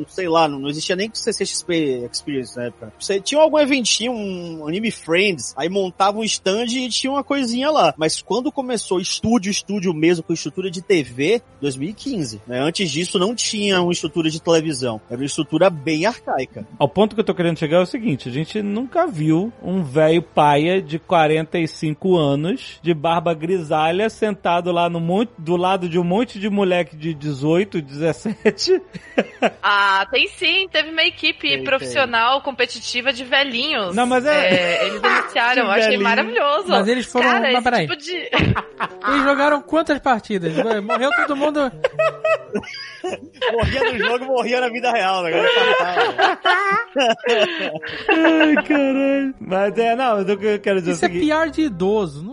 um sei lá, não, não existia nem CCXP Experience na época. Você tinha algum eventinho, um Anime Friends, aí montava um stand e tinha uma coisinha lá. Mas quando começou estúdio, estúdio mesmo, com estrutura de TV, 2015. Né? Antes disso não tinha uma estrutura de televisão. Era uma estrutura bem arcaica. Ao ponto que eu tô querendo chegar é o seguinte, a gente nunca viu um velho paia de 45 anos, de barba grisalha, sentado lá no monte, do lado de um monte de moleque de 18, 17. ah, tem sim. Teve uma equipe tem, profissional, tem. competitiva de velhinhos. Não, mas é... é eles denunciaram, eu achei maravilhoso. Mas eles foram... Cara, mas peraí. Tipo de... eles jogaram quantas partidas? Morreu todo mundo... morria no jogo, morria na vida real, né? Ai, caralho. Mas é, não, eu quero dizer Isso é pior de idoso, não...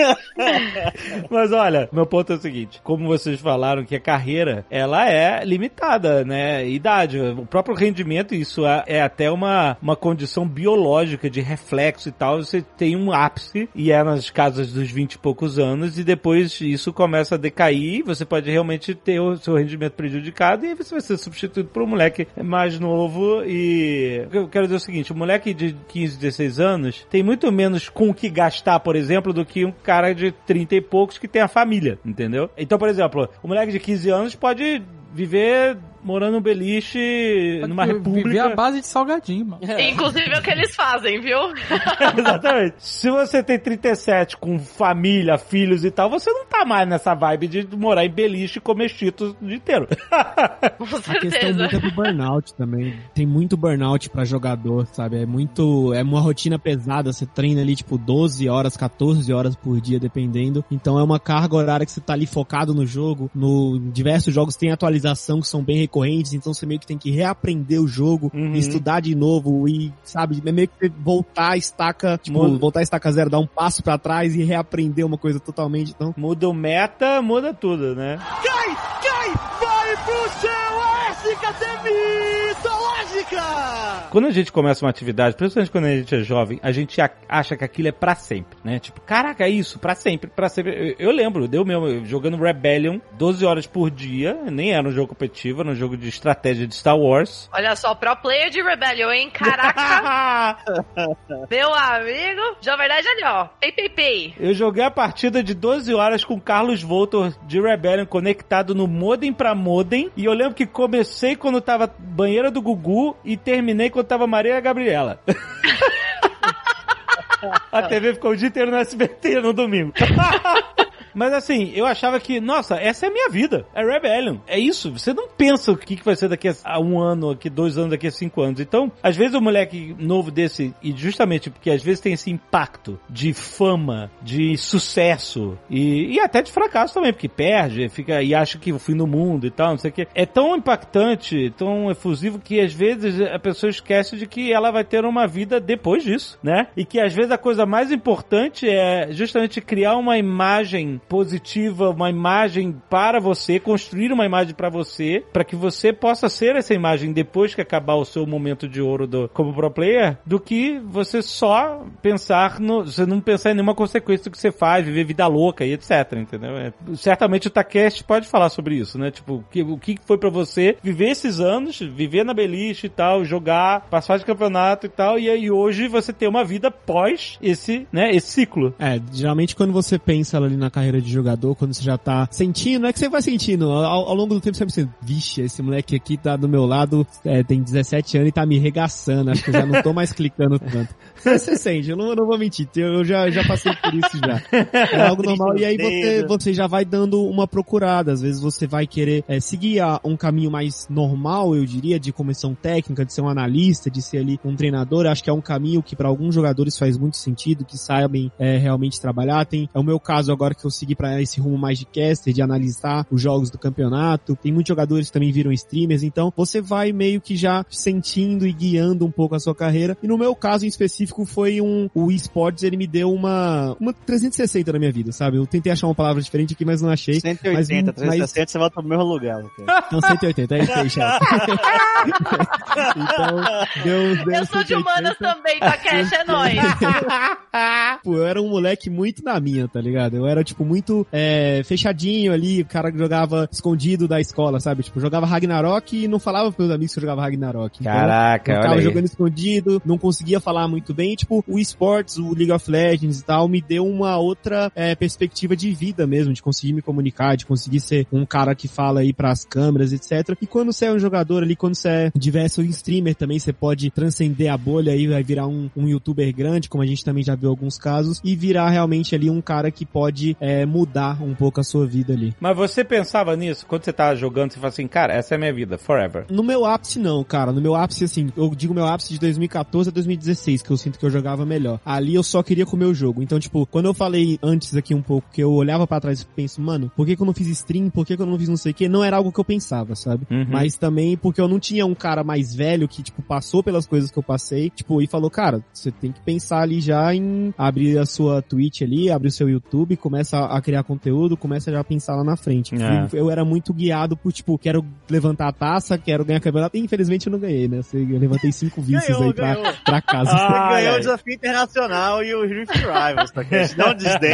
Mas olha, meu ponto é o seguinte: como vocês falaram que a carreira ela é limitada, né? Idade, o próprio rendimento, isso é, é até uma, uma condição biológica de reflexo e tal. Você tem um ápice e é nas casas dos 20 e poucos anos, e depois isso começa a decair. Você pode realmente ter o seu rendimento prejudicado e você vai ser substituído por um moleque mais novo. E eu quero dizer o seguinte: o moleque de 15, 16 anos tem muito menos com o que gastar, por exemplo, do que um de 30 e poucos que tem a família, entendeu? Então, por exemplo, o moleque de 15 anos pode viver morando num beliche, numa república. Viver a base de salgadinho, mano. Inclusive é o que eles fazem, viu? Exatamente. Se você tem 37 com família, filhos e tal, você não tá mais nessa vibe de morar em beliche e comer cheetos o dia inteiro. Com A questão muito é do burnout também. Tem muito burnout pra jogador, sabe? É muito. É uma rotina pesada. Você treina ali, tipo, 12 horas, 14 horas por dia, dependendo. Então é uma carga horária que você tá ali focado no jogo. No diversos jogos tem atualização que são bem recorrentes, então você meio que tem que reaprender o jogo, Uhum. estudar de novo e, sabe, é meio que voltar a estaca, tipo, Muda. voltar a estaca zero, dar um passo pra trás e reaprender uma coisa totalmente. Então, muda o meta, muda tudo, né? Quando a gente começa uma atividade, principalmente quando a gente é jovem, a gente acha que aquilo é pra sempre, né? Tipo, caraca, é isso, pra sempre, pra sempre. Eu, eu lembro, deu mesmo, eu jogando Rebellion 12 horas por dia, nem era um jogo competitivo, era um jogo de estratégia de Star Wars. Olha só, pro player de Rebellion, hein? Caraca, meu amigo. Já verdade ali, ó. Pei, pei, pei. Eu joguei a partida de 12 horas com Carlos Voltor de Rebellion conectado no modem pra modem. E eu lembro que comecei quando tava banheira do Gugu e terminei quando tava Maria Gabriela. a TV ficou o dia inteiro no SBT no domingo. Mas assim, eu achava que, nossa, essa é a minha vida. É Rebellion. É isso. Você não pensa o que que vai ser daqui a um ano, daqui a dois anos, daqui a cinco anos. Então, às vezes o moleque novo desse, e justamente porque às vezes tem esse impacto de fama, de sucesso e, e até de fracasso também, porque perde, fica e acha que o fim do mundo e tal, não sei o que. É tão impactante, tão efusivo que às vezes a pessoa esquece de que ela vai ter uma vida depois disso, né? E que às vezes a coisa mais importante é justamente criar uma imagem positiva, uma imagem para você, construir uma imagem para você, para que você possa ser essa imagem depois que acabar o seu momento de ouro do, como pro player, do que você só pensar no, você não pensar em nenhuma consequência do que você faz, viver vida louca e etc, entendeu? É, certamente o Takeshi pode falar sobre isso, né? Tipo, que, o que foi para você viver esses anos, viver na beliche e tal, jogar, passar de campeonato e tal, e aí hoje você ter uma vida pós esse, né, esse ciclo. É, geralmente quando você pensa ali na carreira de jogador, quando você já tá sentindo, é que você vai sentindo, ao, ao longo do tempo você vai pensando, vixe, esse moleque aqui tá do meu lado, é, tem 17 anos e tá me regaçando, acho que eu já não tô mais clicando tanto. Você, sente, eu não, eu não vou mentir, eu já, já passei por isso já. É algo normal, e aí você, você já vai dando uma procurada, às vezes você vai querer é, seguir a- um caminho mais normal, eu diria, de comissão técnica, de ser um analista, de ser ali um treinador, acho que é um caminho que para alguns jogadores faz muito sentido, que sabem é, realmente trabalhar, tem, é o meu caso agora que eu segui para esse rumo mais de caster, de analisar os jogos do campeonato, tem muitos jogadores que também viram streamers, então você vai meio que já sentindo e guiando um pouco a sua carreira, e no meu caso em específico foi um, o esportes, ele me deu uma, uma 360 na minha vida, sabe? Eu tentei achar uma palavra diferente aqui, mas não achei. 180, Mas- 360, você volta pro mesmo lugar. cara. Então 180, é isso aí, chefe. então, deu, deu Eu sou de 180. humanas também, Takeshi, é nóis. Pô, eu era um moleque muito na minha, tá ligado? Eu era, tipo, muito é, fechadinho ali, o cara que jogava escondido da escola, sabe? Tipo, jogava Ragnarok e não falava pros meus amigos que eu jogava Ragnarok. Então, Caraca, eu olha ficava jogando escondido, não conseguia falar muito bem. Tipo, o esportes, o League of Legends e tal, me deu uma outra é, perspectiva de vida mesmo, de conseguir me comunicar, de conseguir ser um cara que fala aí pras câmeras, etc. E quando você é um jogador ali, quando você é diverso streamer também, você pode transcender a bolha aí, vai virar um, um youtuber grande, como a gente também já viu alguns casos, e virar realmente ali um cara que pode é, mudar um pouco a sua vida ali. Mas você pensava nisso? Quando você tava jogando, você fala assim, cara, essa é a minha vida, forever. No meu ápice não, cara. No meu ápice, assim, eu digo meu ápice de 2014 a 2016, que eu sinto que eu jogava melhor. Ali eu só queria comer o jogo. Então, tipo, quando eu falei antes aqui um pouco, que eu olhava pra trás e penso, mano, por que, que eu não fiz stream? Por que, que eu não fiz não sei o quê? Não era algo que eu pensava, sabe? Uhum. Mas também porque eu não tinha um cara mais velho que, tipo, passou pelas coisas que eu passei, tipo, e falou, cara, você tem que pensar ali já em abrir a sua Twitch ali, abrir o seu YouTube, começa a criar conteúdo, começa já a pensar lá na frente. É. Eu era muito guiado por, tipo, quero levantar a taça, quero ganhar campeonato, infelizmente eu não ganhei, né? Eu levantei cinco vices Ganhou, aí pra, pra casa. Ah, ganhou é. o desafio internacional e o Rift Rivals, tá? Não desdém.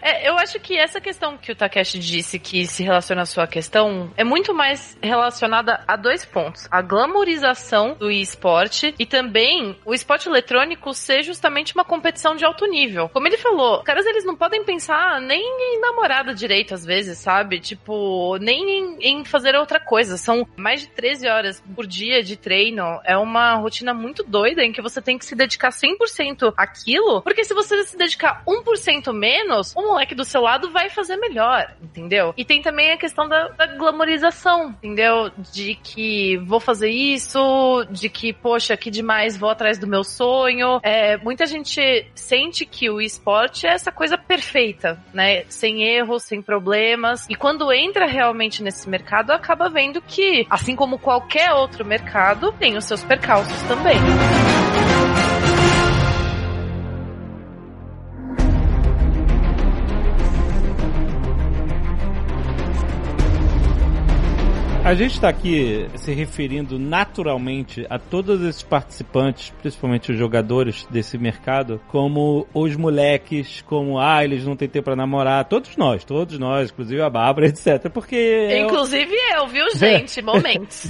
É, eu acho que essa questão que o Takeshi disse que se relaciona à sua questão é muito mais relacionada a dois pontos. A glamorização do esporte e também o esporte eletrônico ser justamente uma competição de alto nível. Como ele falou, falou, os caras eles não podem pensar nem em namorada direito às vezes, sabe? Tipo, nem em, em fazer outra coisa. São mais de 13 horas por dia de treino. É uma rotina muito doida em que você tem que se dedicar 100% àquilo, porque se você se dedicar 1% menos, o moleque do seu lado vai fazer melhor, entendeu? E tem também a questão da, da glamorização, entendeu? De que vou fazer isso, de que, poxa, que demais, vou atrás do meu sonho. É, muita gente sente que o esporte é essa coisa perfeita, né? Sem erros, sem problemas. E quando entra realmente nesse mercado, acaba vendo que, assim como qualquer outro mercado, tem os seus percalços também. 费。A gente está aqui se referindo naturalmente a todos esses participantes, principalmente os jogadores desse mercado, como os moleques, como, ah, eles não têm tempo para namorar. Todos nós, todos nós, inclusive a Bárbara, etc. Porque. Inclusive eu, viu, gente? Momentos.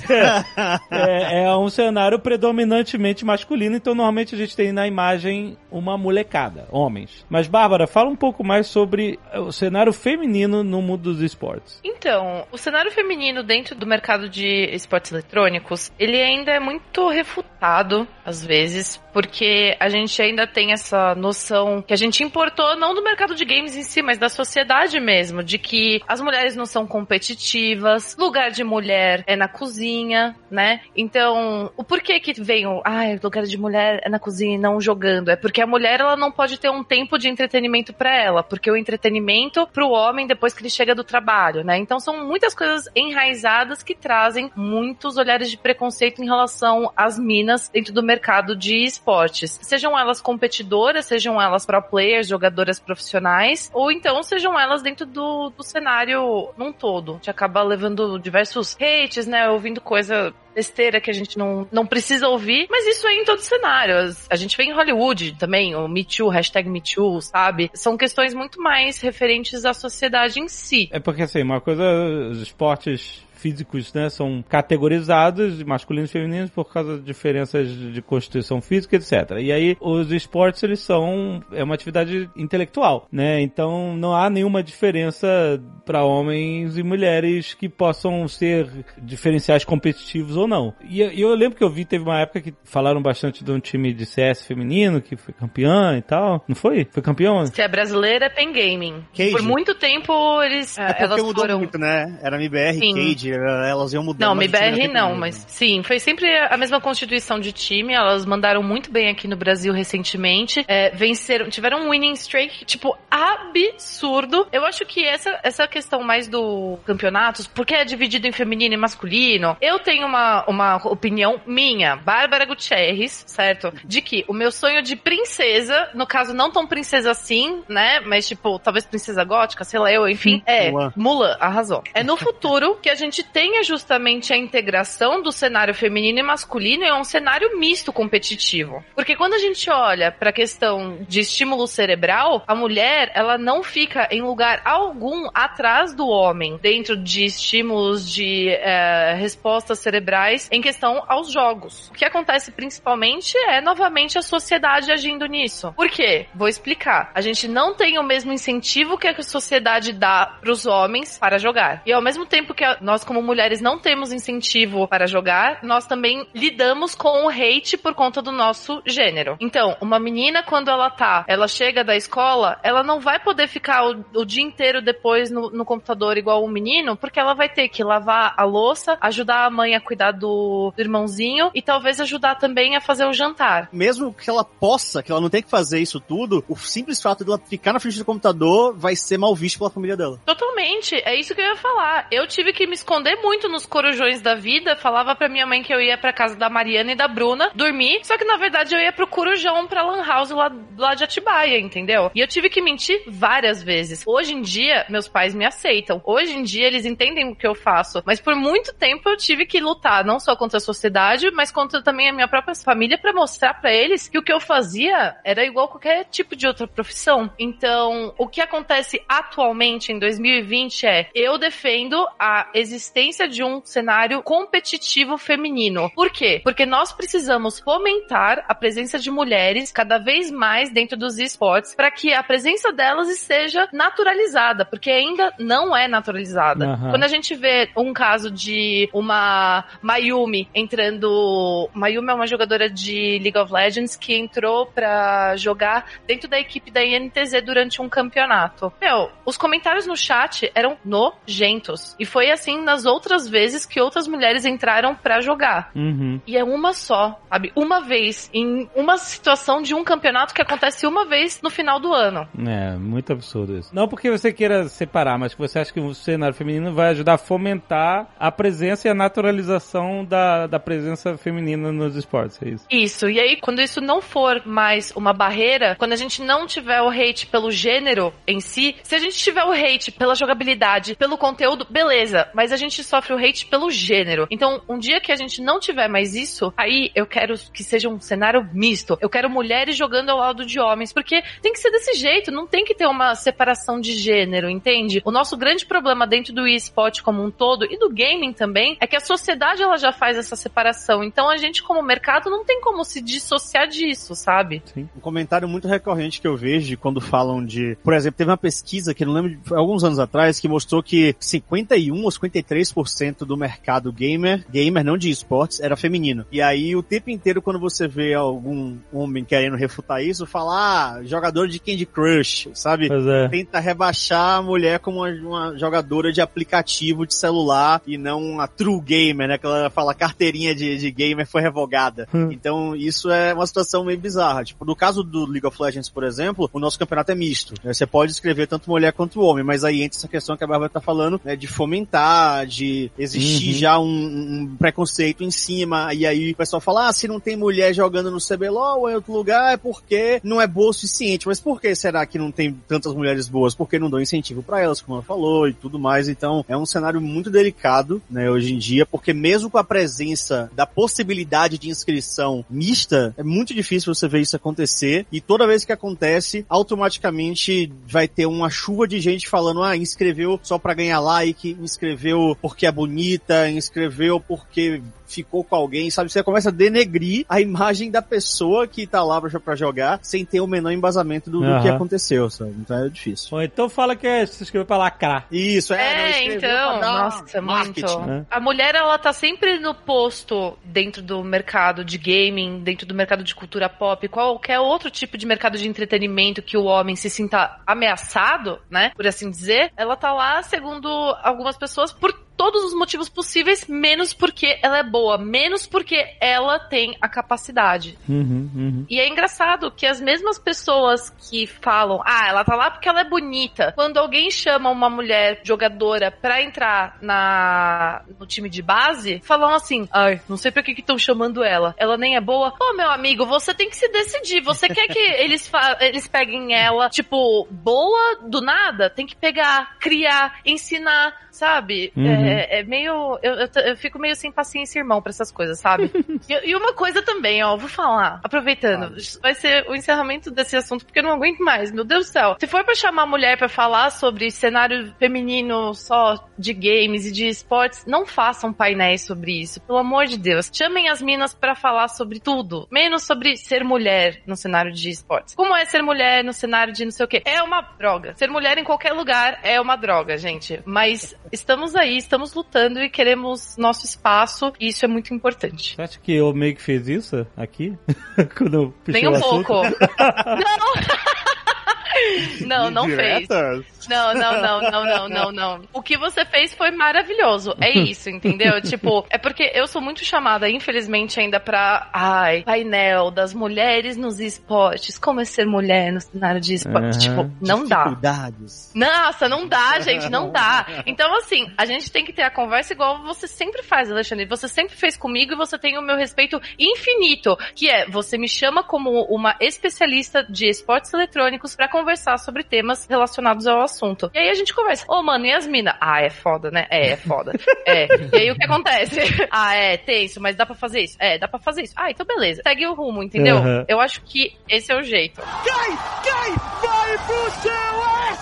é, é um cenário predominantemente masculino, então normalmente a gente tem na imagem uma molecada, homens. Mas, Bárbara, fala um pouco mais sobre o cenário feminino no mundo dos esportes. Então, o cenário feminino dentro do mercado de esportes eletrônicos, ele ainda é muito refutado, às vezes, porque a gente ainda tem essa noção que a gente importou não do mercado de games em si, mas da sociedade mesmo, de que as mulheres não são competitivas, lugar de mulher é na cozinha, né? Então, o porquê que vem o, ai, lugar de mulher é na cozinha e não jogando? É porque a mulher ela não pode ter um tempo de entretenimento para ela, porque o entretenimento pro homem depois que ele chega do trabalho, né? Então são muitas coisas enraizadas que trazem muitos olhares de preconceito em relação às minas dentro do mercado de esportes. Sejam elas competidoras, sejam elas pro players, jogadoras profissionais, ou então sejam elas dentro do, do cenário num todo. que acaba levando diversos hates, né? Ouvindo coisa besteira que a gente não, não precisa ouvir, mas isso é em todo cenário. A gente vê em Hollywood também, o Me Too, hashtag Me Too, sabe? São questões muito mais referentes à sociedade em si. É porque assim, uma coisa, os esportes físicos, né, são categorizados, masculinos e femininos, por causa de diferenças de constituição física, etc. E aí, os esportes, eles são, é uma atividade intelectual, né, então não há nenhuma diferença para homens e mulheres que possam ser diferenciais competitivos ou não. E, eu lembro que eu vi, teve uma época que falaram bastante de um time de CS feminino, que foi campeã e tal, não foi? Foi campeão? Se é brasileira, tem gaming. Cage. Por muito tempo, eles... É porque elas mudou foram... muito, né? Era MBR, Sim. Cage, elas iam mudando. Não, MBR não, mas sim, foi sempre a mesma constituição de time. Elas mandaram muito bem aqui no Brasil recentemente. É, venceram, tiveram um winning streak, tipo, absurdo. Eu acho que essa, essa questão mais do campeonatos, porque é dividido em feminino e masculino, eu tenho uma, uma opinião minha, Bárbara Gutierrez, certo? De que o meu sonho de princesa, no caso não tão princesa assim, né? Mas tipo, talvez princesa gótica, sei lá, eu, enfim, é Mulan, Mulan arrasou. É no futuro que a gente tenha justamente a integração do cenário feminino e masculino é um cenário misto competitivo. Porque quando a gente olha para a questão de estímulo cerebral, a mulher, ela não fica em lugar algum atrás do homem dentro de estímulos de é, respostas cerebrais em questão aos jogos. O que acontece principalmente é, novamente, a sociedade agindo nisso. Por quê? Vou explicar. A gente não tem o mesmo incentivo que a sociedade dá para os homens para jogar. E ao mesmo tempo que nós, como mulheres não temos incentivo para jogar, nós também lidamos com o hate por conta do nosso gênero. Então, uma menina, quando ela tá, ela chega da escola, ela não vai poder ficar o, o dia inteiro depois no, no computador igual um menino, porque ela vai ter que lavar a louça, ajudar a mãe a cuidar do, do irmãozinho e talvez ajudar também a fazer o jantar. Mesmo que ela possa, que ela não tenha que fazer isso tudo, o simples fato de ela ficar na frente do computador vai ser mal visto pela família dela. Totalmente, é isso que eu ia falar. Eu tive que me esconder muito muito nos corujões da vida, falava pra minha mãe que eu ia pra casa da Mariana e da Bruna dormir, só que na verdade eu ia pro corujão pra Lan House lá, lá de Atibaia, entendeu? E eu tive que mentir várias vezes. Hoje em dia, meus pais me aceitam. Hoje em dia, eles entendem o que eu faço. Mas por muito tempo eu tive que lutar, não só contra a sociedade, mas contra também a minha própria família para mostrar para eles que o que eu fazia era igual a qualquer tipo de outra profissão. Então, o que acontece atualmente em 2020 é eu defendo a existência existência de um cenário competitivo feminino. Por quê? Porque nós precisamos fomentar a presença de mulheres cada vez mais dentro dos esportes para que a presença delas esteja naturalizada, porque ainda não é naturalizada. Aham. Quando a gente vê um caso de uma Mayumi entrando. Mayumi é uma jogadora de League of Legends que entrou pra jogar dentro da equipe da INTZ durante um campeonato. Meu, os comentários no chat eram nojentos. E foi assim nas outras vezes que outras mulheres entraram pra jogar. Uhum. E é uma só, sabe? Uma vez, em uma situação de um campeonato que acontece uma vez no final do ano. É, muito absurdo isso. Não porque você queira separar, mas que você acha que o cenário feminino vai ajudar a fomentar a presença e a naturalização da, da presença feminina nos esportes, é isso? Isso, e aí quando isso não for mais uma barreira, quando a gente não tiver o hate pelo gênero em si, se a gente tiver o hate pela jogabilidade, pelo conteúdo, beleza, mas a gente sofre o hate pelo gênero. Então, um dia que a gente não tiver mais isso, aí eu quero que seja um cenário misto. Eu quero mulheres jogando ao lado de homens, porque tem que ser desse jeito, não tem que ter uma separação de gênero, entende? O nosso grande problema dentro do esporte como um todo e do gaming também é que a sociedade ela já faz essa separação. Então a gente como mercado não tem como se dissociar disso, sabe? Um comentário muito recorrente que eu vejo quando falam de. Por exemplo, teve uma pesquisa que não lembro, alguns anos atrás, que mostrou que 51 ou 53% do mercado gamer, gamer não de esportes, era feminino. E aí o tempo inteiro, quando você vê algum homem querendo refutar isso, fala, ah, jogador de Candy Crush, sabe? É. Tenta rebaixar a mulher como uma, uma jogadora de aplicativo de celular e não uma true gamer, né? Que ela fala carteirinha de, de gamer foi revogada. Então isso é uma situação meio bizarra. Tipo, no caso do League of Legends, por exemplo, o nosso campeonato é misto. né? Você pode escrever tanto mulher quanto homem, mas aí entra essa questão que a Bárbara tá falando, né? De fomentar, de existir Uhum. já um, um preconceito em cima, e aí o pessoal fala, ah, se não tem mulher jogando no CBLOL ou em outro lugar, é porque não é boa o suficiente. Mas por que será que não tem tantas mulheres boas? Porque não dão incentivo pra elas, como ela falou, e tudo mais. Então, é um cenário muito delicado, né, hoje em dia, porque mesmo com a presença da possibilidade de inscrição mista, é muito difícil você ver isso acontecer, e toda vez que acontece, automaticamente vai ter uma chuva de gente falando, ah, inscreveu só pra ganhar like, inscreveu porque é bonita, inscreveu porque ficou com alguém, sabe? Você começa a denegrir a imagem da pessoa que tá lá pra, pra jogar sem ter o menor embasamento do, do que aconteceu, sabe? Então é difícil. Ou então fala que é, se inscreveu pra lacrar. Isso, é, não, É, escreveu então, pra dar nossa, marketing. muito. né? A mulher, ela tá sempre no posto dentro do mercado de gaming, dentro do mercado de cultura pop, qualquer outro tipo de mercado de entretenimento que o homem se sinta ameaçado, né, por assim dizer, ela tá lá, segundo algumas pessoas, por todos os motivos possíveis, menos porque ela é boa, menos porque ela tem a capacidade. Uhum, uhum. E é engraçado que as mesmas pessoas que falam, ah, ela tá lá porque ela é bonita, quando alguém chama uma mulher jogadora pra entrar na no time de base, falam assim, ai, não sei pra que estão chamando ela. Ela nem é boa. Ô, meu amigo, você tem que se decidir. Você quer que eles, eles peguem ela, tipo, boa do nada? Tem que pegar, criar, ensinar, sabe? Uhum. É, é meio. Eu, eu, eu fico meio sem paciência, irmão, pra essas coisas, sabe? e, e uma coisa também, ó, vou falar, aproveitando, vai ser o encerramento desse assunto, porque eu não aguento mais, meu Deus do céu. Se for pra chamar a mulher pra falar sobre cenário feminino só de games e de esportes, não façam painéis sobre isso, pelo amor de Deus. Chamem as minas pra falar sobre tudo, menos sobre ser mulher no cenário de esportes. Como é ser mulher no cenário de não sei o quê? É uma droga. Ser mulher em qualquer lugar é uma droga, gente. Mas estamos aí, estamos lutando e queremos nosso espaço, e isso é muito importante. Você acha que eu meio que fiz isso aqui? Quando eu Nem o um pouco. não! Não, não fez. Não, não, não, não, não, não, não. O que você fez foi maravilhoso. É isso, entendeu? tipo, é porque eu sou muito chamada, infelizmente, ainda pra. Ai, painel das mulheres nos esportes. Como é ser mulher no cenário de esportes? Aham. Tipo, não dá. Nossa, não dá, gente, não dá. Então, assim, a gente tem que ter a conversa igual você sempre faz, Alexandre. Você sempre fez comigo e você tem o meu respeito infinito, que é você me chama como uma especialista de esportes eletrônicos pra conversar sobre temas relacionados ao assunto. E aí a gente conversa. Ô, mano, e as minas? Ah, é foda, né? É, é foda. É. E aí o que acontece? Ah, é, tenso, mas dá pra fazer isso? É, dá pra fazer isso. Ah, então beleza. Segue o rumo, entendeu? Uhum. Eu acho que esse é o jeito. Cai, cai, vai pro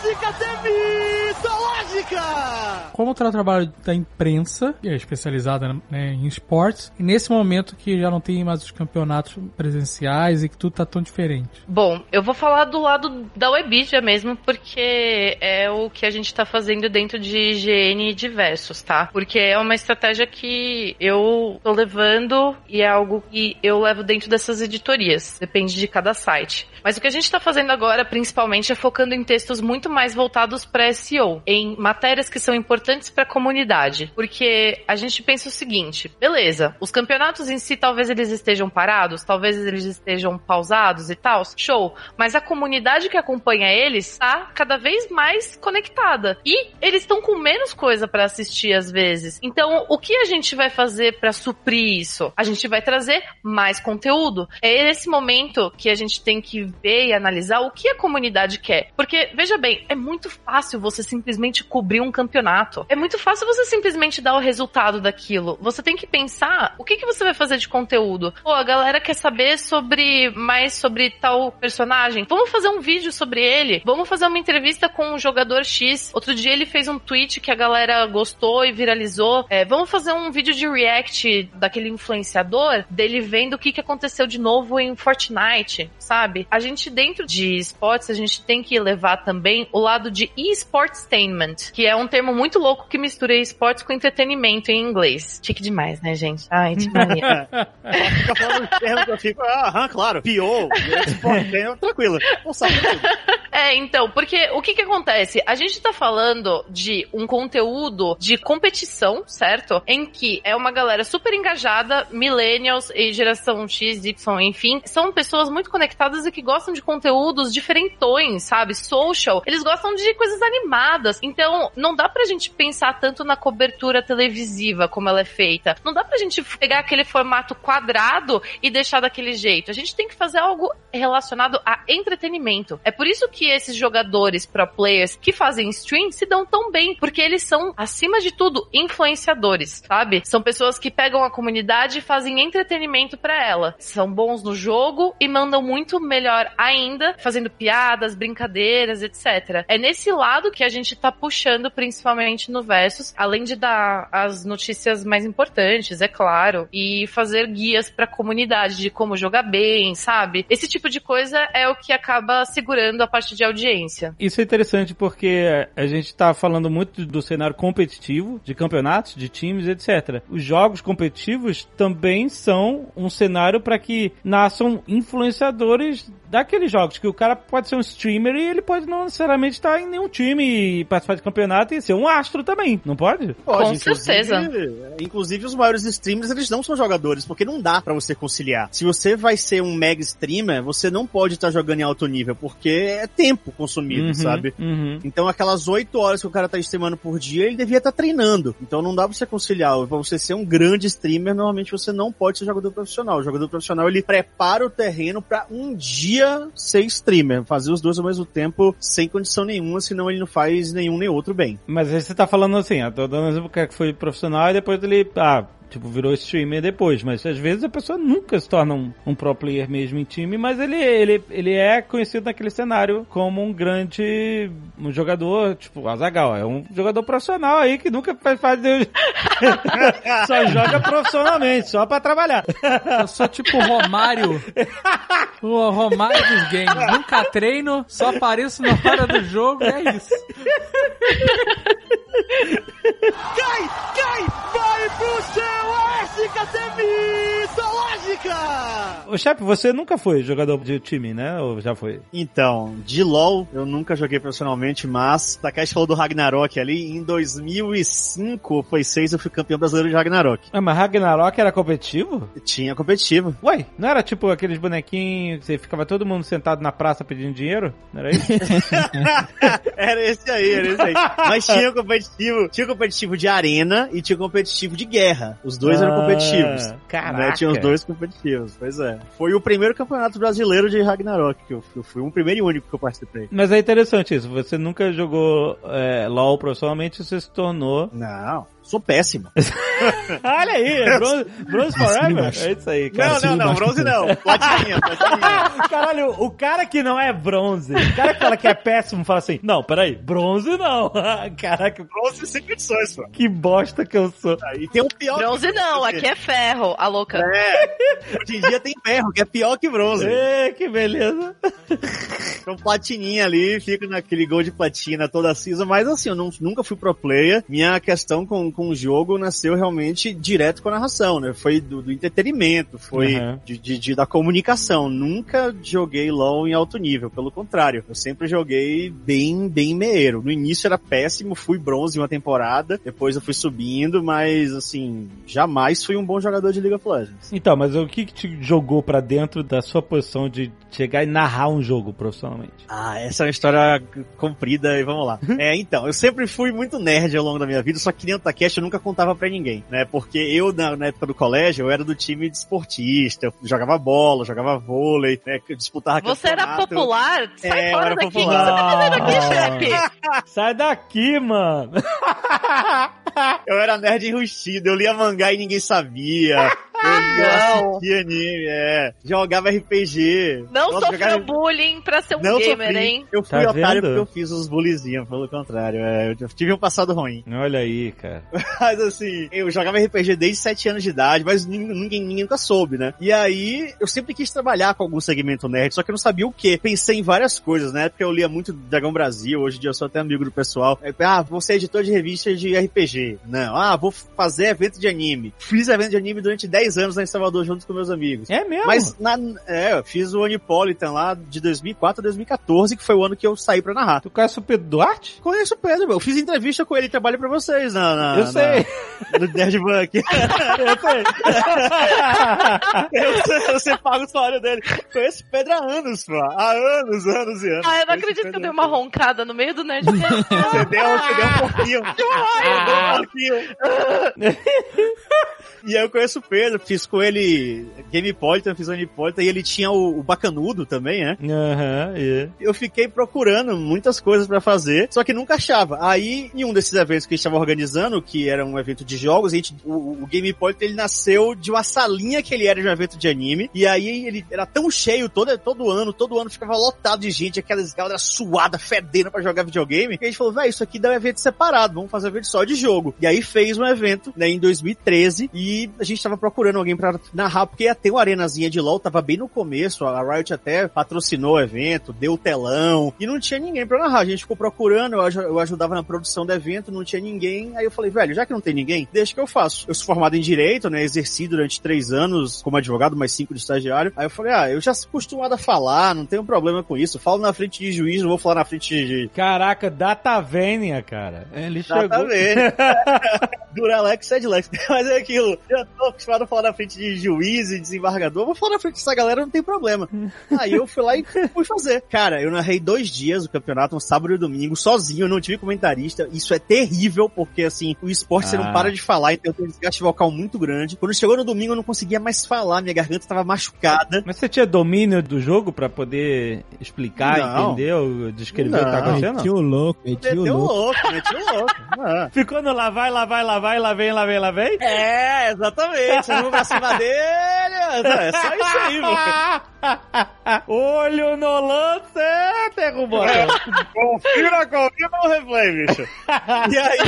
SKTV, Solagem! Zoológica! Como está o trabalho da imprensa, que é especializada né, em esportes, e nesse momento que já não tem mais os campeonatos presenciais e que tudo tá tão diferente? Bom, eu vou falar do lado da Webidia mesmo, porque é o que a gente tá fazendo dentro de IGN diversos, tá? Porque é uma estratégia que eu tô levando e é algo que eu levo dentro dessas editorias. Depende de cada site. Mas o que a gente tá fazendo agora, principalmente, é focando em textos muito mais voltados para SEO, em matérias que são importantes para a comunidade. Porque a gente pensa o seguinte: beleza, os campeonatos em si talvez eles estejam parados, talvez eles estejam pausados e tal, show. Mas a comunidade que acompanha eles tá cada vez mais conectada. E eles estão com menos coisa para assistir às vezes. Então, o que a gente vai fazer para suprir isso? A gente vai trazer mais conteúdo. É esse momento que a gente tem que ver e analisar o que a comunidade quer. Porque, veja bem, é muito fácil você simplesmente cobrir um campeonato. É muito fácil você simplesmente dar o resultado daquilo. Você tem que pensar o que, que você vai fazer de conteúdo. Pô, a galera quer saber sobre mais sobre tal personagem. Vamos fazer um vídeo sobre ele. Vamos fazer uma entrevista com um jogador X. Outro dia ele fez um tweet que a galera gostou e viralizou. É, vamos fazer um vídeo de react daquele influenciador dele vendo o que, que aconteceu de novo em Fortnite, sabe? A gente dentro de esportes, a gente tem que levar também o lado de e-sportstainment, que é um termo muito louco que mistura esportes com entretenimento em inglês. Chique demais, né, gente? Ai, mania. Fica falando que eu fico, aham, claro, pior, esporte, tranquilo. Não sabe tudo. É, então, porque o que que acontece? A gente tá falando de um conteúdo de competição, certo? Em que é uma galera super engajada, millennials e geração X, Y, enfim, são pessoas muito conectadas e que gostam de conteúdos diferentões, sabe? Social. Eles gostam de coisas animadas. Então, não dá pra gente pensar tanto na cobertura televisiva como ela é feita. Não dá pra gente pegar aquele formato quadrado e deixar daquele jeito. A gente tem que fazer algo relacionado a entretenimento. É por isso que esses jogadores pro players que fazem stream se dão tão bem, porque eles são, acima de tudo, influenciadores, sabe? São pessoas que pegam a comunidade e fazem entretenimento para ela. São bons no jogo e mandam muito melhor ainda, fazendo piadas, brincadeiras, etc. É nesse lado que a gente tá puxando, principalmente no Versus, além de dar as notícias mais importantes, é claro, e fazer guias pra comunidade de como jogar bem, sabe? Esse tipo de coisa é o que acaba segurando a parte de audiência. Isso é interessante porque a gente tá falando muito do cenário competitivo, de campeonatos, de times, etc. Os jogos competitivos também são um cenário para que nasçam influenciadores daqueles jogos, que o cara pode ser um streamer e ele pode não necessariamente estar em nenhum time e participar de campeonato e ser um astro também, não pode? Pode, Com inclusive- certeza. Inclusive, os maiores streamers, eles não são jogadores, porque não dá pra você conciliar. Se você vai ser um mega streamer, você não pode estar jogando em alto nível, porque é tempo consumido, Uhum, sabe? uhum. Então, aquelas 8 horas que o cara tá streamando por dia, ele devia estar treinando. Então, não dá pra você conciliar. Pra você ser um grande streamer, normalmente você não pode ser jogador profissional. O jogador profissional, ele prepara o terreno pra um dia ser streamer. Fazer os dois ao mesmo tempo, sem condição nenhuma, senão ele não faz nenhum nem outro bem. Mas aí você tá falando assim, ó, tô dando um exemplo cara que foi profissional e depois ele, ah, tipo, virou streamer depois, mas às vezes a pessoa nunca se torna um, um pro player mesmo em time, mas ele, ele, ele é conhecido naquele cenário como um grande um jogador, tipo, Azagal, é um jogador profissional aí que nunca faz de... só joga profissionalmente, só pra trabalhar. Eu sou tipo o Romário. O Romário dos games. Nunca treino, só apareço na hora do jogo e é isso. Cai! Cai! Vai pro céu! SKTV Zoológica! Ô, Chefe, você nunca foi jogador de time, né? Ou já foi? Então, de LoL eu nunca joguei profissionalmente, mas Takashi falou do Ragnarok ali, em 2005 ou foi 6 eu fui campeão brasileiro de Ragnarok. Ah, mas Ragnarok era competitivo? Tinha competitivo. Ué, não era tipo aqueles bonequinhos que você ficava todo mundo sentado na praça pedindo dinheiro? Não era isso? era esse aí, era esse aí. Mas tinha competitivo, tinha competitivo de arena e tinha competitivo de guerra. Os dois eram competitivos. Ah, Caraca. Né? Tinha os dois competitivos, pois é. Foi o primeiro campeonato brasileiro de Ragnarok que eu, eu fui, um primeiro e único que eu participei. Mas é interessante isso. Você nunca jogou é, LOL profissionalmente, você se tornou. Não. Sou péssimo. Olha aí, Bronze, bronze Forever. embaixo. É isso aí, cara. Não, não, não, bronze não. Platininha, platininha. Caralho, o cara que não é bronze, o cara que fala que é péssimo, fala assim, não, peraí, bronze não. Caraca, Bronze sem condições, pô. que bosta que eu sou. E tem um pior. Bronze não, aqui é ferro, a louca. É, hoje em dia tem ferro, que é pior que bronze. Ê, que beleza. Então, platininha ali, fica naquele gol de platina toda cinza, mas assim, eu não- nunca fui pro player. Minha questão com, com o jogo nasceu realmente direto com a narração, né? Foi do, do entretenimento, foi Uhum. de, de- de- da comunicação. Nunca joguei LoL em alto nível, pelo contrário. Eu sempre joguei bem, bem meeiro. No início era péssimo, fui bronze em uma temporada, depois eu fui subindo, mas assim, jamais fui um bom jogador de League of Legends. Então, mas o que, que te jogou pra dentro da sua posição de chegar e narrar um jogo profissionalmente? Ah, essa é uma história comprida e vamos lá. É, então, eu sempre fui muito nerd ao longo da minha vida, só que nem o Takeshi eu nunca contava pra ninguém, né? Porque eu, na, na época do colégio, eu era do time de esportista, eu jogava bola, jogava vôlei, né? Disputava Você era campeonato. popular? Sai É, fora era daqui. O que você popular. tá fazendo aqui, chefe? Sai daqui, mano. Eu era nerd enrustido, eu lia mangá e ninguém sabia. Eu, Não. assistia anime, é. Jogava RPG. Não Nossa, sofreu jogava- bullying pra ser um Não gamer, sofri. hein? Eu fui Tá otário vendo? porque eu fiz os bullyzinhos, pelo contrário. É, eu tive um passado ruim. Olha aí, cara. Mas assim, eu jogava RPG desde 7 anos de idade, mas ninguém, ninguém, nunca soube, né? E aí, eu sempre quis trabalhar com algum segmento nerd, só que eu não sabia o que. Pensei em várias coisas, né? Porque eu lia muito Dragão Brasil, hoje em dia eu sou até amigo do pessoal. Aí, Ah, vou ser editor de revista de RPG. Não, ah, vou fazer evento de anime. Fiz evento de anime durante 10 anos lá em Salvador junto com meus amigos. É mesmo? Mas, na, é, eu fiz o Onipolitan lá de 2004 a 2014, que foi o ano que eu saí pra narrar. Tu conhece o Pedro Duarte? Conheço o Pedro, meu. Eu fiz entrevista com ele, trabalho pra vocês na, na, Eu sei. na- no Nerdbank. Eu sei. eu sei, você paga o salário dele. Conheço o Pedro há anos, pô. Há anos, anos e anos. Ah, eu não acredito que eu dei uma roncada no meio do Nerdcast. Você deu, você deu um pouquinho. Você deu um pouquinho. E aí eu conheço o Pedro, fiz com ele Gamepolitan, fiz Onipolitan, e ele tinha o, o Bacanudo também, né? Aham, é. eu fiquei procurando muitas coisas pra fazer, só que nunca achava. Aí, em um desses eventos que a gente estava organizando, que era um evento de jogos, a gente, o, o Game ele nasceu de uma salinha que ele era de um evento de anime, e aí ele era tão cheio todo, todo ano, todo ano ficava lotado de gente, aquelas galera suada, fedendo pra jogar videogame, e a gente falou, velho, isso aqui dá um evento separado, vamos fazer um evento só de jogo. E aí fez um evento, né, em 2013, e a gente tava procurando alguém pra narrar, porque ia ter uma arenazinha de LoL, tava bem no começo, a Riot até patrocinou o evento, deu telão, e não tinha ninguém pra narrar. A gente ficou procurando, eu, aju- eu ajudava na produção do evento, não tinha ninguém. Aí eu falei, velho, já que não tem ninguém, deixa que eu faço. Eu sou formado em Direito, né, exerci durante três anos como advogado, mais cinco de estagiário. Aí eu falei, ah, eu já sou acostumado a falar, não tenho problema com isso. Falo na frente de juiz, não vou falar na frente de... Caraca, Datavênia, cara. Ele chegou. Exatamente. Duralex, Sedlex. Mas é aquilo. Já tô acostumado a falar na frente de juiz e desembargador. Vou falar na frente dessa galera, não tem problema. Aí eu fui lá e fui fazer. Cara, eu narrei dois dias o campeonato, um sábado e um domingo, sozinho. Eu não tive comentarista. Isso é terrível, porque assim, o esporte você Ah. não para de falar, então eu tenho um desgaste vocal muito grande. Quando chegou no domingo, eu não conseguia mais falar. Minha garganta tava machucada. Mas você tinha domínio do jogo pra poder explicar, Não. entender, ou descrever o que tá Não. acontecendo? Meti o louco, meti o Meteu louco. louco, meti o louco. Ah. Ficou no lá vai, lá vai, lá vai, lá vem, lá vem, lá vem? É, exatamente. Não pra cima dele. É só isso aí, mano. Olho no lance, derrubou. Confira comigo no replay, bicho. E aí,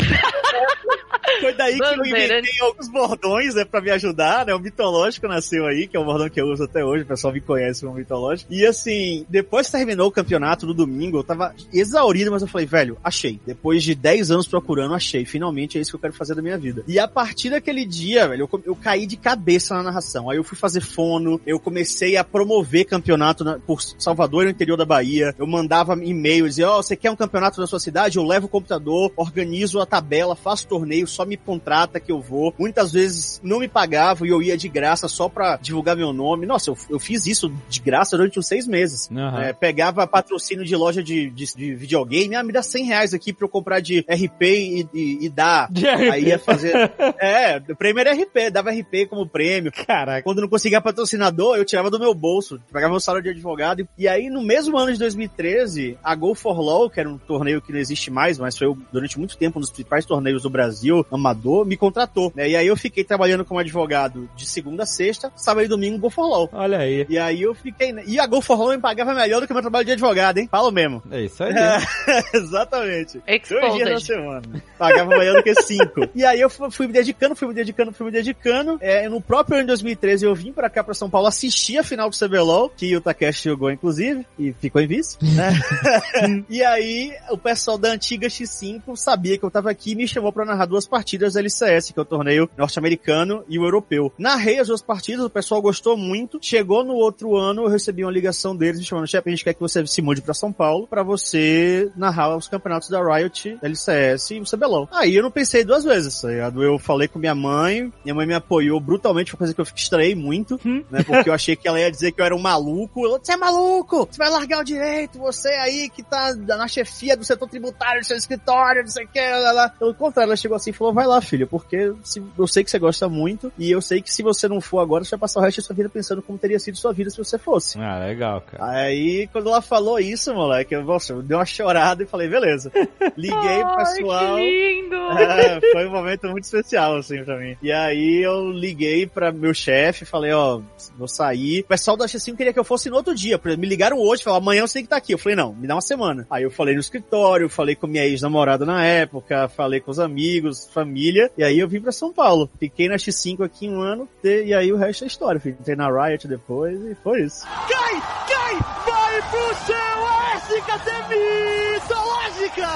foi daí que eu Bandeira. inventei alguns bordões, né, pra me ajudar, né? O mitológico nasceu aí, que é o bordão que eu uso até hoje, o pessoal me conhece como mitológico. E assim, depois que terminou o campeonato no domingo, eu tava exaurido, mas eu falei, velho, achei. Depois de 10 anos procurando, achei. Finalmente é isso que eu quero fazer da minha vida. E a partir daquele dia, velho, eu, eu caí de cabeça na narração. Aí eu fui fazer fono, eu comecei a promover campeonato na- por Salvador e no interior da Bahia. Eu mandava e-mail, dizia, ó, você quer um campeonato na sua cidade? Eu levo o computador, organizo a tabela, faço torneio, só me contrata que eu vou. Muitas vezes não me pagavam e eu ia de graça só pra divulgar meu nome. Nossa, eu, eu fiz isso de graça durante uns seis meses. Aham. É, pegava patrocínio de loja de, de, de videogame, ah, me dá 100 reais aqui pra eu comprar de RP e, e, e dar. De RP. Aí ia fazer. É, o prêmio era RP, dava RP como prêmio. Caraca. Quando não conseguia patrocinador, eu tirava do meu bolso, pegava meu salário de advogado. E, aí, no mesmo ano de 2013, a Go for Law, que era um torneio que não existe mais, mas foi durante muito tempo um dos principais torneios do Brasil, amador, me contratou, né? E aí eu fiquei trabalhando como advogado de segunda a sexta, sábado e domingo Go for Law. Olha aí. E aí eu fiquei. E a Go for Law me pagava melhor do que o meu trabalho de advogado, hein? Falo mesmo. É isso aí. Exatamente. Dois dias na semana. Pagava melhor que cinco. E aí eu fu- fui me dedicando, fui me dedicando, fui me dedicando. É, no próprio ano de 2013 eu vim pra cá, pra São Paulo, assistir a final do CBLOL, que o Takeshi jogou, inclusive, e ficou em vice, né? e aí o pessoal da antiga X5 sabia que eu tava aqui e me chamou pra narrar duas partidas da LCS, que é o torneio norte-americano e o europeu. Narrei as duas partidas, o pessoal gostou muito. Chegou no outro ano, eu recebi uma ligação deles me chamando, chefe, a gente quer que você se mude pra São Paulo pra você narrar os campeonatos da Riot, LCS e o CBLOL. Aí eu não pensei duas vezes, tá ligado? Eu falei com minha mãe, minha mãe me apoiou brutalmente, foi uma coisa que eu estranhei muito, né? Porque eu achei que ela ia dizer que eu era um maluco. Ela, Você é maluco! Você vai largar o direito, você aí que tá na chefia do setor tributário do seu escritório, não sei o que, lá, lá. Pelo contrário, ela chegou assim e falou, vai lá, filho, porque se, eu sei que você gosta muito, e eu sei que se você não for agora, você vai passar o resto da sua vida pensando como teria sido sua vida se você fosse. Ah, legal, cara. Aí, quando ela falou isso, moleque, eu, nossa, eu dei uma chorada e falei, beleza. Liguei pro Ai, pessoal. que lindo! Foi um momento muito especial, assim, pra mim. E aí eu liguei pra meu chefe, falei, ó, vou sair. O pessoal da X5 queria que eu fosse no outro dia. Por exemplo, Me ligaram hoje, falaram, amanhã você tem que estar aqui. Eu falei, não, me dá uma semana. Aí eu falei no escritório, falei com minha ex-namorada na época, falei com os amigos, família, e aí eu vim pra São Paulo. Fiquei na X5 aqui um ano, e aí o resto é história. filho. Entrei na Riot depois e foi isso. Cai, cai, vai pro céu, SKT Mitológica!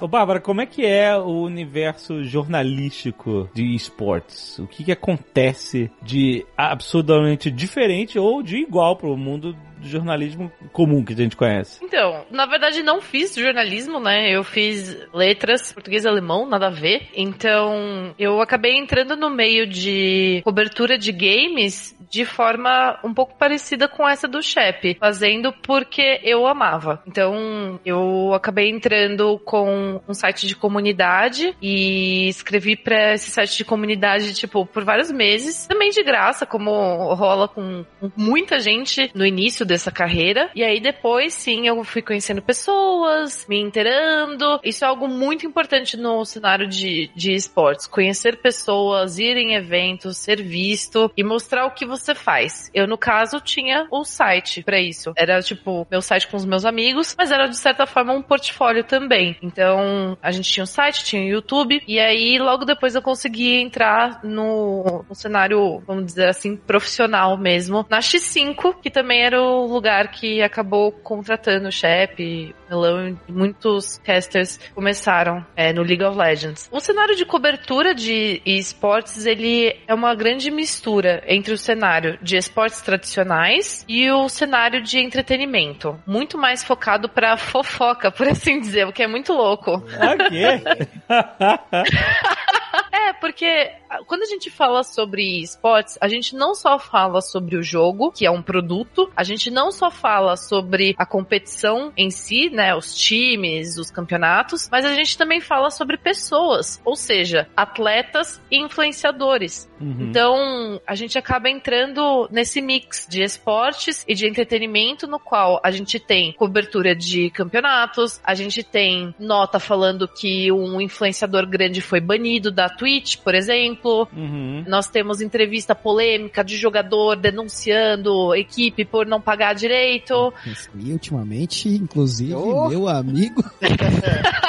Ô, Bárbara, como é que é o universo jornalístico de esportes? O que, que acontece de absurdamente diferente ou de igual pro mundo do jornalismo comum que a gente conhece? Então, na verdade não fiz jornalismo, né? Eu fiz letras, português e alemão, nada a ver. Então, eu acabei entrando no meio de cobertura de games de forma um pouco parecida com essa do Shep, fazendo porque eu amava. Então, eu acabei entrando com um site de comunidade e escrevi pra esse site de comunidade, tipo, por vários meses, também de graça, como rola com com muita gente no início dessa carreira. E aí depois, sim, eu fui conhecendo pessoas, me inteirando. Isso é algo muito importante no cenário de, de esportes. Conhecer pessoas, ir em eventos, ser visto e mostrar o que você faz. Eu, no caso, tinha o site pra isso. Era, tipo, meu site com os meus amigos, mas era, de certa forma, um portfólio também. Então, a gente tinha o site, tinha o YouTube, e aí, logo depois, eu consegui entrar no, no cenário, vamos dizer assim, profissional mesmo, na X5, que também era o lugar que acabou contratando o Shep, Melão e muitos casters começaram é, no League of Legends. O cenário de cobertura de esportes, ele é uma grande mistura entre o cenário de esportes tradicionais e o cenário de entretenimento. Muito mais focado pra fofoca, por assim dizer, o que é muito louco. Ok. É, porque ah, quando a gente fala sobre esportes, a gente não só fala sobre o jogo, que é um produto, a gente não só fala sobre a competição em si, né, os times, os campeonatos, mas a gente também fala sobre pessoas, ou seja, atletas e influenciadores. Uhum. Então, a gente acaba entrando nesse mix de esportes e de entretenimento, no qual a gente tem cobertura de campeonatos, a gente tem nota falando que um influenciador grande foi banido da Twitch, por exemplo. Uhum. Nós temos entrevista polêmica de jogador denunciando equipe por não pagar direito. Recebi ultimamente, inclusive, Oh. meu amigo.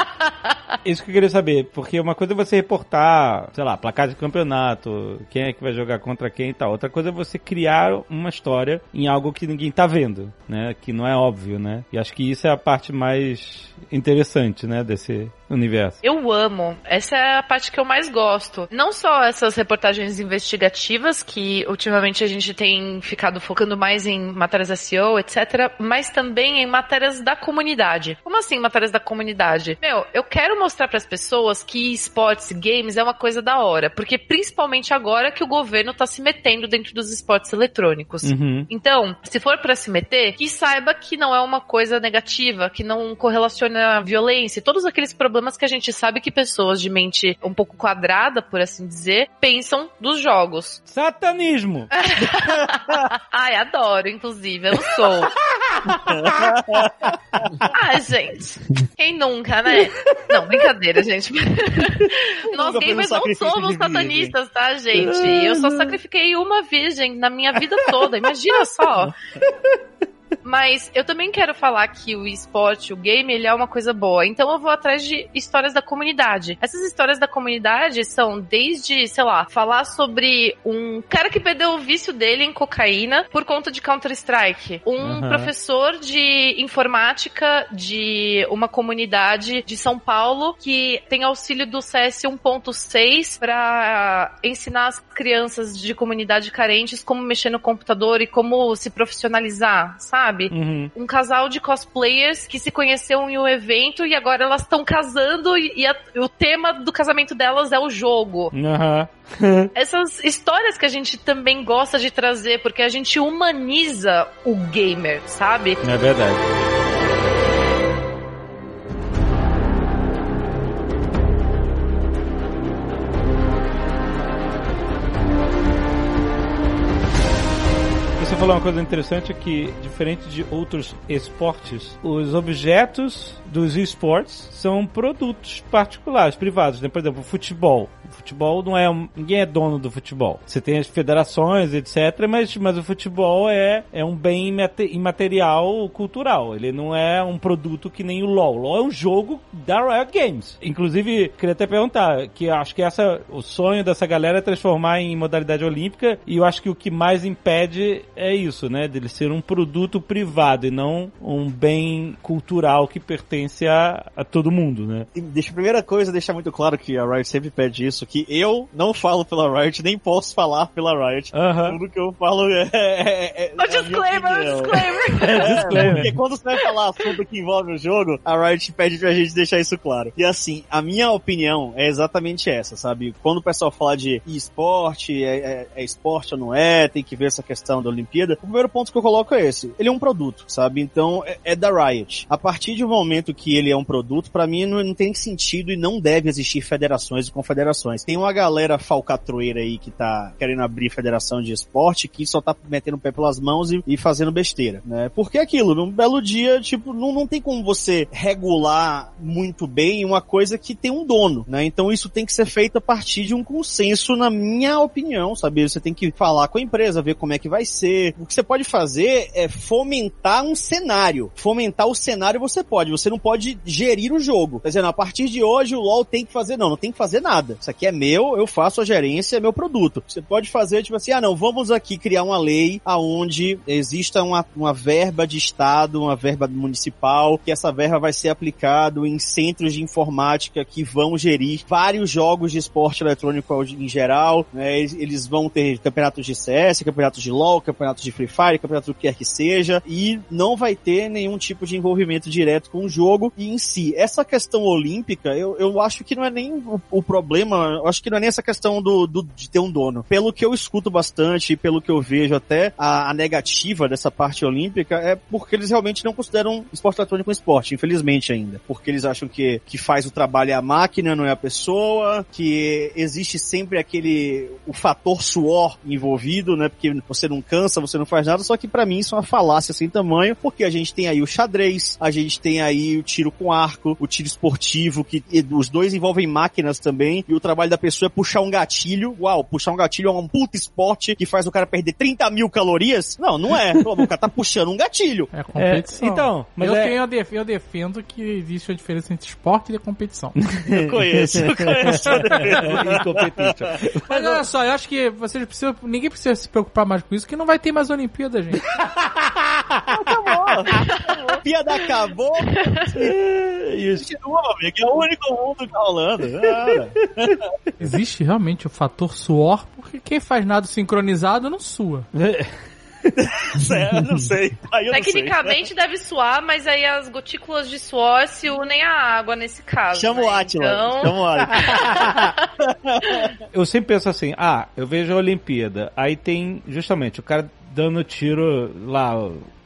Isso que eu queria saber, porque uma coisa é você reportar, sei lá, placar de campeonato, quem é que vai jogar contra quem e tal. Outra coisa é você criar uma história em algo que ninguém tá vendo, né? Que não é óbvio, né? E acho que isso é a parte mais interessante, né? Desse universo. Eu amo. Essa é a parte que eu mais gosto. Não só essas reportagens investigativas, que ultimamente a gente tem ficado focando mais em matérias SEO, etc., mas também em matérias da comunidade. Como assim matérias da comunidade? Meu, eu quero mostrar para as pessoas que esportes, games é uma coisa da hora, porque principalmente agora que o governo tá se metendo dentro dos esportes eletrônicos. Uhum. Então, se for pra se meter, que saiba que não é uma coisa negativa, que não correlaciona a violência, todos aqueles problemas que a gente sabe que pessoas de mente um pouco quadrada, por assim dizer, pensam dos jogos. Satanismo! Ai, adoro, inclusive, eu sou. Ah, gente. Quem nunca, né? Não, brincadeira, gente. Nós gamers não somos satanistas, tá, gente? Eu só sacrifiquei uma virgem na minha vida toda. Imagina só. Mas eu também quero falar que o esporte, o game, ele é uma coisa boa. Então eu vou atrás de histórias da comunidade. Essas histórias da comunidade são desde, sei lá, falar sobre um cara que perdeu o vício dele em cocaína por conta de Counter-Strike. Um Aham. professor de informática de uma comunidade de São Paulo que tem auxílio do CS 1.6 para ensinar as crianças de comunidade carentes como mexer no computador e como se profissionalizar, sabe? Uhum. um casal de cosplayers que se conheceu em um evento e agora elas estão casando e, a- o tema do casamento delas é o jogo. Aham. Essas histórias que a gente também gosta de trazer, porque a gente humaniza o gamer, sabe? É verdade. Falou uma coisa interessante que, diferente de outros esportes, os objetos dos esportes são produtos particulares, privados. Né? Por exemplo, futebol. Futebol não é. Ninguém é dono do futebol. Você tem as federações, etc., mas, mas o futebol é, é um bem imate- imaterial cultural. Ele não é um produto que nem o LoL. O LoL é um jogo da Riot Games. Inclusive, queria até perguntar, que acho que essa, o sonho dessa galera é transformar em modalidade olímpica, e eu acho que o que mais impede é isso, né? Dele ser um produto privado e não um bem cultural que pertence a, a todo mundo, né? E Deixa a primeira coisa, deixar muito claro que a Riot sempre pede isso, que eu não falo pela Riot, nem posso falar pela Riot. Tudo que eu falo é... é, é O é a minha disclaimer, disclaimer. É, Disclaimer. porque quando você vai falar assunto que envolve o jogo, a Riot pede pra gente deixar isso claro. E assim, a minha opinião é exatamente essa, sabe? Quando o pessoal fala de esporte, é, é, é esporte ou não é, tem que ver essa questão da Olimpíada, o primeiro ponto que eu coloco é esse. Ele é um produto, sabe? Então, é, é da Riot. A partir do momento que ele é um produto, pra mim não, não tem sentido e não deve existir federações e confederações. Tem uma galera falcatroeira aí que tá querendo abrir federação de esporte que só tá metendo o pé pelas mãos e, e fazendo besteira, né? Porque é aquilo, num belo dia, tipo, não, não tem como você regular muito bem uma coisa que tem um dono, né? Então isso tem que ser feito a partir de um consenso, na minha opinião, sabe? Você tem que falar com a empresa, ver como é que vai ser. O que você pode fazer é fomentar um cenário. Fomentar o cenário você pode, você não pode gerir o jogo. Tá dizendo, a partir de hoje o LoL tem que fazer, não, não tem que fazer nada. Isso aqui é meu, eu faço a gerência, é meu produto. Você pode fazer, tipo assim, ah não, vamos aqui criar uma lei aonde exista uma, uma verba de estado, uma verba municipal, que essa verba vai ser aplicado em centros de informática que vão gerir vários jogos de esporte eletrônico em geral, né? Eles, eles vão ter campeonatos de CS, campeonatos de LoL, campeonatos de Free Fire, campeonato do que quer que seja, e não vai ter nenhum tipo de envolvimento direto com o jogo e em si. Essa questão olímpica, eu, eu acho que não é nem o, o problema, acho que não é nem essa questão do, do- de ter um dono. Pelo que eu escuto bastante, e pelo que eu vejo até, a, a negativa dessa parte olímpica é porque eles realmente não consideram esporte eletrônico um esporte, infelizmente ainda. Porque eles acham que, que faz o trabalho é a máquina, não é a pessoa, que existe sempre aquele, o fator suor envolvido, né? Porque você não cansa, você não faz nada, só que pra mim isso é uma falácia sem tamanho, porque a gente tem aí o xadrez, a gente tem aí o tiro com arco, o tiro esportivo, que os dois envolvem máquinas também, e o trabalho da pessoa é puxar um gatilho. Uau, puxar um gatilho é um puta esporte que faz o cara perder 30 mil calorias? Não, não é. O cara tá puxando um gatilho. É competição. É, então, mas eu, é- tenho, eu, def- eu defendo que existe a diferença entre esporte e competição. Eu conheço, eu conheço. Mas olha só, eu acho que vocês precisam. Ninguém precisa se preocupar mais com isso, que não vai ter mais Olimpíada, gente. A piada acabou. Isso. Continua, amigo. É o único mundo que tá rolando. Cara. Existe realmente o fator suor, porque quem faz nada sincronizado não sua. Sério, não sei. Aí eu não sei. Tecnicamente deve suar, mas aí as gotículas de suor se unem à água nesse caso. Chama né? o Atila. Então, Chama o Atila. Eu sempre penso assim, ah, eu vejo a Olimpíada, aí tem, justamente, o cara dando tiro lá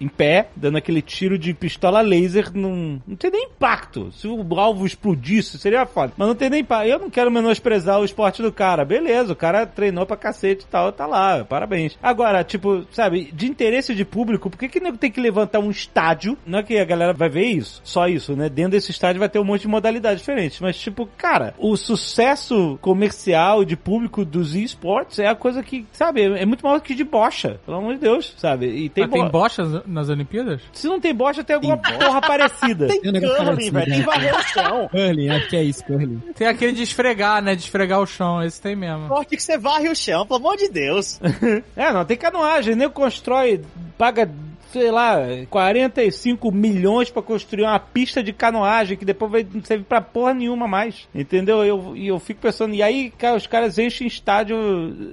em pé, dando aquele tiro de pistola laser, não, não tem nem impacto. Se o alvo explodisse, seria foda. Mas não tem nem impacto. Eu não quero menosprezar o esporte do cara. Beleza, o cara treinou pra cacete e tal, tá lá, parabéns. Agora, tipo, sabe, de interesse de público, por que que nego tem que levantar um estádio? Não é que a galera vai ver isso, só isso, né? Dentro desse estádio vai ter um monte de modalidades diferentes. Mas, tipo, cara, o sucesso comercial de público dos esportes é a coisa que, sabe, é muito maior que de bocha. Pelo amor de Deus, sabe? E tem, tem bo- bochas nas Olimpíadas? Se não tem bocha, tem alguma porra parecida. Tem Tem um curling, parecido, velho. Tem né? varrer o chão. Curling, acho que é isso, curling. Tem aquele de esfregar, né? De esfregar o chão. Esse tem mesmo. Esporte que você varre o chão, pelo amor de Deus. É, não, tem canoagem, nem constrói, paga, sei lá, 45 milhões pra construir uma pista de canoagem que depois vai não serve pra porra nenhuma mais. Entendeu? Eu, e eu fico pensando, e aí, cara, os caras enchem estádio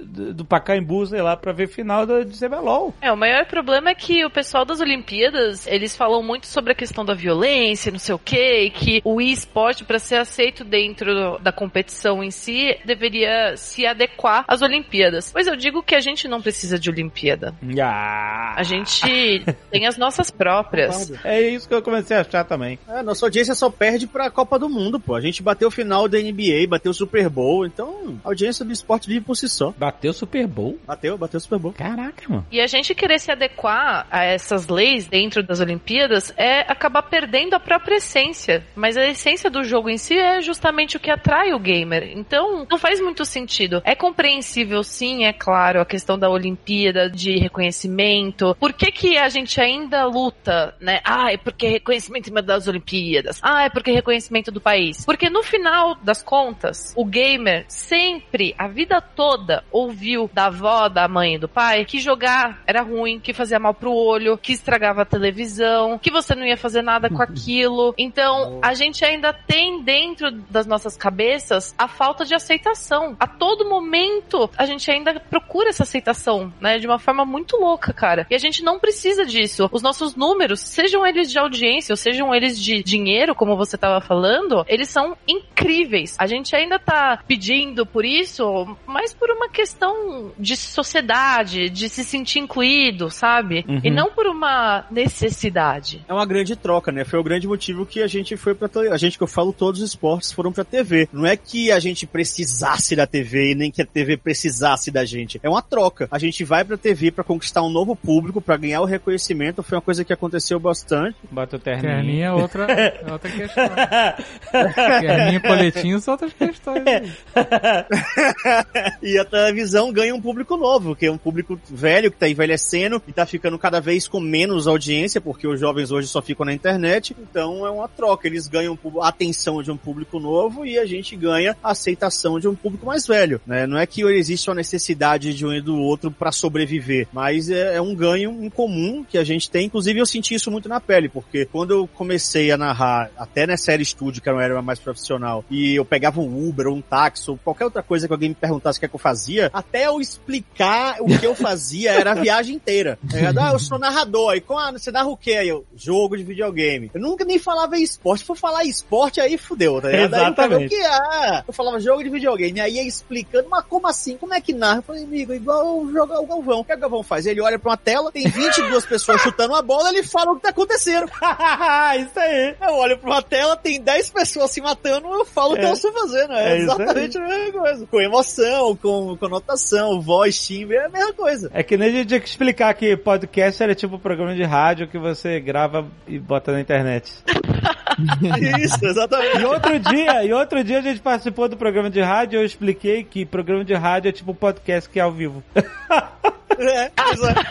do, do Pacaembu, sei lá, pra ver final do, de CBLOL. É, o maior problema é que o pessoal das Olimpíadas, eles falam muito sobre a questão da violência, não sei o quê, e que o esporte, para ser aceito dentro da competição em si, deveria se adequar às Olimpíadas. Pois eu digo que a gente não precisa de Olimpíada. Ah, A gente tem as nossas próprias. é isso que eu comecei a achar também. É, nossa audiência só perde pra Copa do Mundo, pô. A gente bateu o final da NBA, bateu o Super Bowl, então a audiência do esporte vive por si só. Bateu Super Bowl. Bateu, bateu o Super Bowl. Caraca, mano. E a gente querer se adequar a essas leis dentro das Olimpíadas é acabar perdendo a própria essência. Mas a essência do jogo em si é justamente o que atrai o gamer. Então, não faz muito sentido. É compreensível, sim, é claro, a questão da Olimpíada, de reconhecimento. Por que, que a gente ainda luta, né? Ah, é porque reconhecimento das Olimpíadas. Ah, é porque reconhecimento do país. Porque no final das contas, o gamer sempre, a vida toda, ouviu da avó, da mãe e do pai que jogar era ruim, que fazia mal pro olho, que estragava a televisão, que você não ia fazer nada com aquilo. Então, a gente ainda tem dentro das nossas cabeças a falta de aceitação. A todo momento, a gente ainda procura essa aceitação, né? De uma forma muito louca, cara. E a gente não precisa disso. Os nossos números, sejam eles de audiência ou sejam eles de dinheiro, como você tava falando, eles são incríveis. A gente ainda tá pedindo por isso, mas por uma questão de sociedade, de se sentir incluído, sabe? Uhum. E não por uma necessidade. É uma grande troca, né? Foi o grande motivo que a gente foi pra A gente que eu falo, todos os esportes foram pra TV. Não é que a gente precisasse da TV e nem que a TV precisasse da gente. É uma troca. A gente vai pra TV pra conquistar um novo público, pra ganhar o reconhecimento. Foi uma coisa que aconteceu bastante. Bateu terninho. Terninha é outra, é outra questão. Terninha e coletinho são outras questões. e a televisão ganha um público novo, que é um público velho que tá envelhecendo e tá ficando cada vez com menos audiência, porque os jovens hoje só ficam na internet. Então é uma troca. Eles ganham a atenção de um público novo e a gente ganha a aceitação de um público mais velho. Né? Não é que existe uma necessidade de um e do outro para sobreviver, mas é, é um ganho em comum que a gente tem. Inclusive eu senti isso muito na pele, porque quando eu comecei a narrar, até nessa série estúdio, que era uma era mais profissional, e eu pegava um Uber ou um táxi ou qualquer outra coisa que alguém me perguntasse o que é que eu fazia, até eu explicar o que eu fazia era a viagem inteira. Tá? Ah, eu sou narrador. Aí, ah, você narra o quê? Aí eu, jogo de videogame. Eu nunca nem falava em esporte. Se for falar em esporte, aí fudeu, tá ligado? Aí eu falava, Exatamente. o que é? Eu falava jogo de videogame. Aí ia explicando, mas como assim? Como é que narra? Eu falei, amigo, igual jogar o Galvão. O que o Galvão faz? Ele olha pra uma tela, tem 22 pessoas chutando uma bola, ele fala o que tá acontecendo. isso aí. Eu olho pra uma tela, tem 10 pessoas se matando, eu falo o que É. eu estou fazendo. É, É aí. exatamente a mesma coisa. Com emoção, com conotação, voz, timbre, é a mesma coisa. É que nem a gente tinha que explicar que podcast era tipo um programa de rádio que você grava e bota na internet. Isso, exatamente. E outro dia, e outro dia a gente participou do programa de rádio e eu expliquei que programa de rádio é tipo um podcast que é ao vivo. É, exato.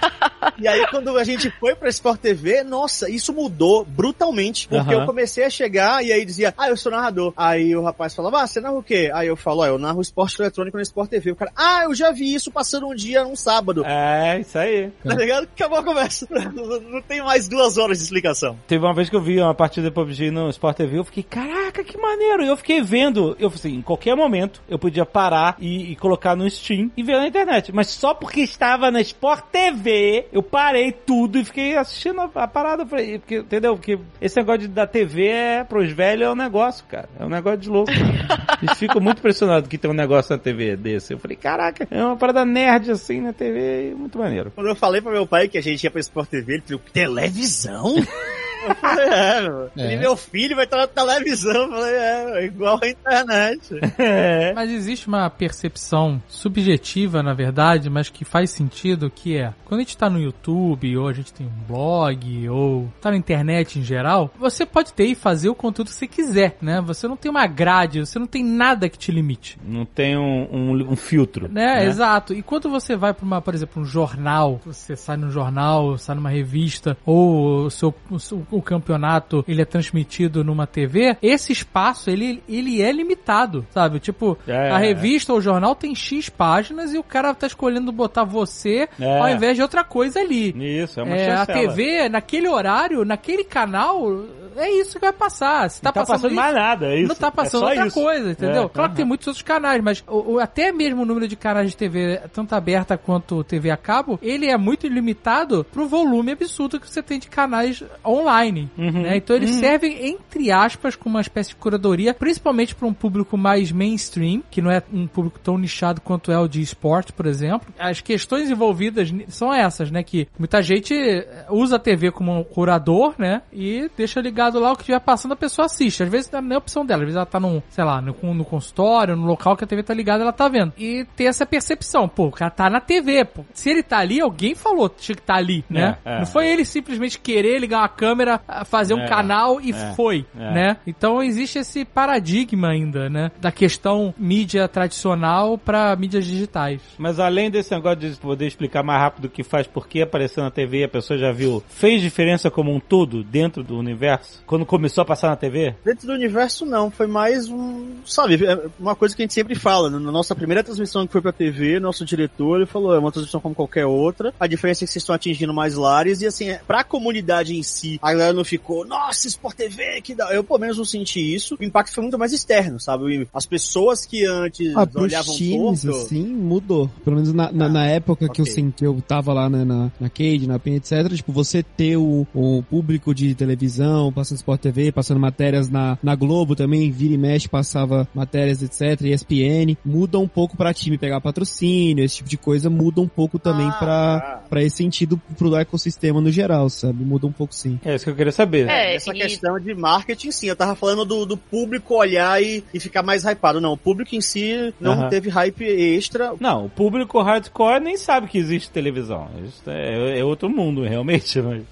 E aí, quando a gente foi pra Sport TV, nossa, isso mudou brutalmente. Porque Aham. eu comecei a chegar e aí dizia, ah, eu sou narrador. Aí o rapaz falava, ah, você narra o quê? Aí eu falo, ó, eu narro esporte eletrônico na Sport TV. O cara, ah, eu já vi isso passando um dia num sábado. É, isso aí. Tá ligado? Acabou a conversa. Não tem mais duas horas de explicação. Teve uma vez que eu vi uma partida de PUBG no Sport TV, eu fiquei, caraca, que maneiro. E eu fiquei vendo, eu assim, em qualquer momento eu podia parar e, e colocar no Steam e ver na internet. Mas só porque estava na Sport TV, eu parei tudo e fiquei assistindo a, a parada. Falei, porque, entendeu? Porque esse negócio de, da TV é, pros velhos é um negócio, cara. É um negócio de louco. Eles ficam muito impressionados que tem um negócio na TV desse. Eu falei, caraca, é uma parada nerd assim na TV, muito maneiro. Quando eu falei pra meu pai que a gente ia pra Sport TV, ele falou, televisão? Eu falei, é, meu. É. E meu filho vai estar na televisão. Eu falei, é, igual a internet. É. Mas existe uma percepção subjetiva, na verdade, mas que faz sentido, que é, quando a gente tá no YouTube, ou a gente tem um blog, ou tá na internet em geral, você pode ter e fazer o conteúdo que você quiser, né? Você não tem uma grade, você não tem nada que te limite. Não tem um, um, um filtro. Né, exato. E quando você vai para uma, por exemplo, um jornal, você sai num jornal, sai numa revista, ou o seu, o, seu- o campeonato ele é transmitido numa TV, esse espaço ele, ele é limitado, sabe? Tipo, É. a revista ou o jornal tem X páginas e o cara tá escolhendo botar você É. ao invés de outra coisa ali. Isso, é uma É, a. TV, naquele horário, naquele canal, é isso que vai passar. Se tá, Não tá passando isso, mais nada, é isso. não tá passando É outra isso. coisa, entendeu? É, claro que tem muitos outros canais, mas o, o- até mesmo o número de canais de TV, tanto aberta quanto TV a cabo, ele é muito limitado pro volume absurdo que você tem de canais online. Uhum. né? Então eles servem, entre aspas, como uma espécie de curadoria, principalmente para um público mais mainstream, que não é um público tão nichado quanto é o de esporte, por exemplo. As questões envolvidas são essas, né? Que muita gente eh, usa a TV como um curador, né? E deixa ligado lá o que estiver passando, a pessoa assiste. Às vezes não é opção dela, às vezes ela tá num, sei lá, no, no consultório, no local que a TV tá ligada, ela tá vendo. E ter essa percepção, pô, o cara tá na TV, pô. Se ele tá ali, alguém falou que tinha que tá ali, né? É, é. não foi ele simplesmente querer ligar uma câmera, fazer um É, canal e é, foi, é. né? Então existe esse paradigma ainda, né? Da questão mídia tradicional pra mídias digitais. Mas além desse negócio de poder explicar mais rápido o que faz, por que apareceu na TV, a pessoa já viu, fez diferença como um todo dentro do universo? Quando começou a passar na TV? Dentro do universo, não. Foi mais um. Sabe, é uma coisa que a gente sempre fala. né? Na nossa primeira transmissão que foi pra TV, nosso diretor ele falou: é uma transmissão como qualquer outra. A diferença é que vocês estão atingindo mais lares. E assim, é, pra comunidade em si, a galera não ficou, nossa, Sport TV, que dá. Eu pelo menos não senti isso. O impacto foi muito mais externo, sabe? As pessoas que antes Ah, olhavam times, torto. assim, mudou. Pelo menos na, na, na época que eu senti, eu tava lá né, na, na Cade, na PEN, etc. Tipo, você ter o, o público de televisão, passando Sport TV, passando matérias na, na Globo também, vira e mexe, passava matérias, etc. ESPN, muda um pouco pra time pegar patrocínio, esse tipo de coisa muda um pouco também Ah, pra, tá. pra esse sentido pro ecossistema no geral, sabe? Muda um pouco sim. É isso que eu queria saber. É, Essa e- questão de marketing, sim. Eu tava falando do, do público olhar e, e ficar mais hypado. Não, o público em si não Aham. teve hype extra. Não, o público hardcore nem sabe que existe televisão. Isso é, é outro mundo, realmente. Mas,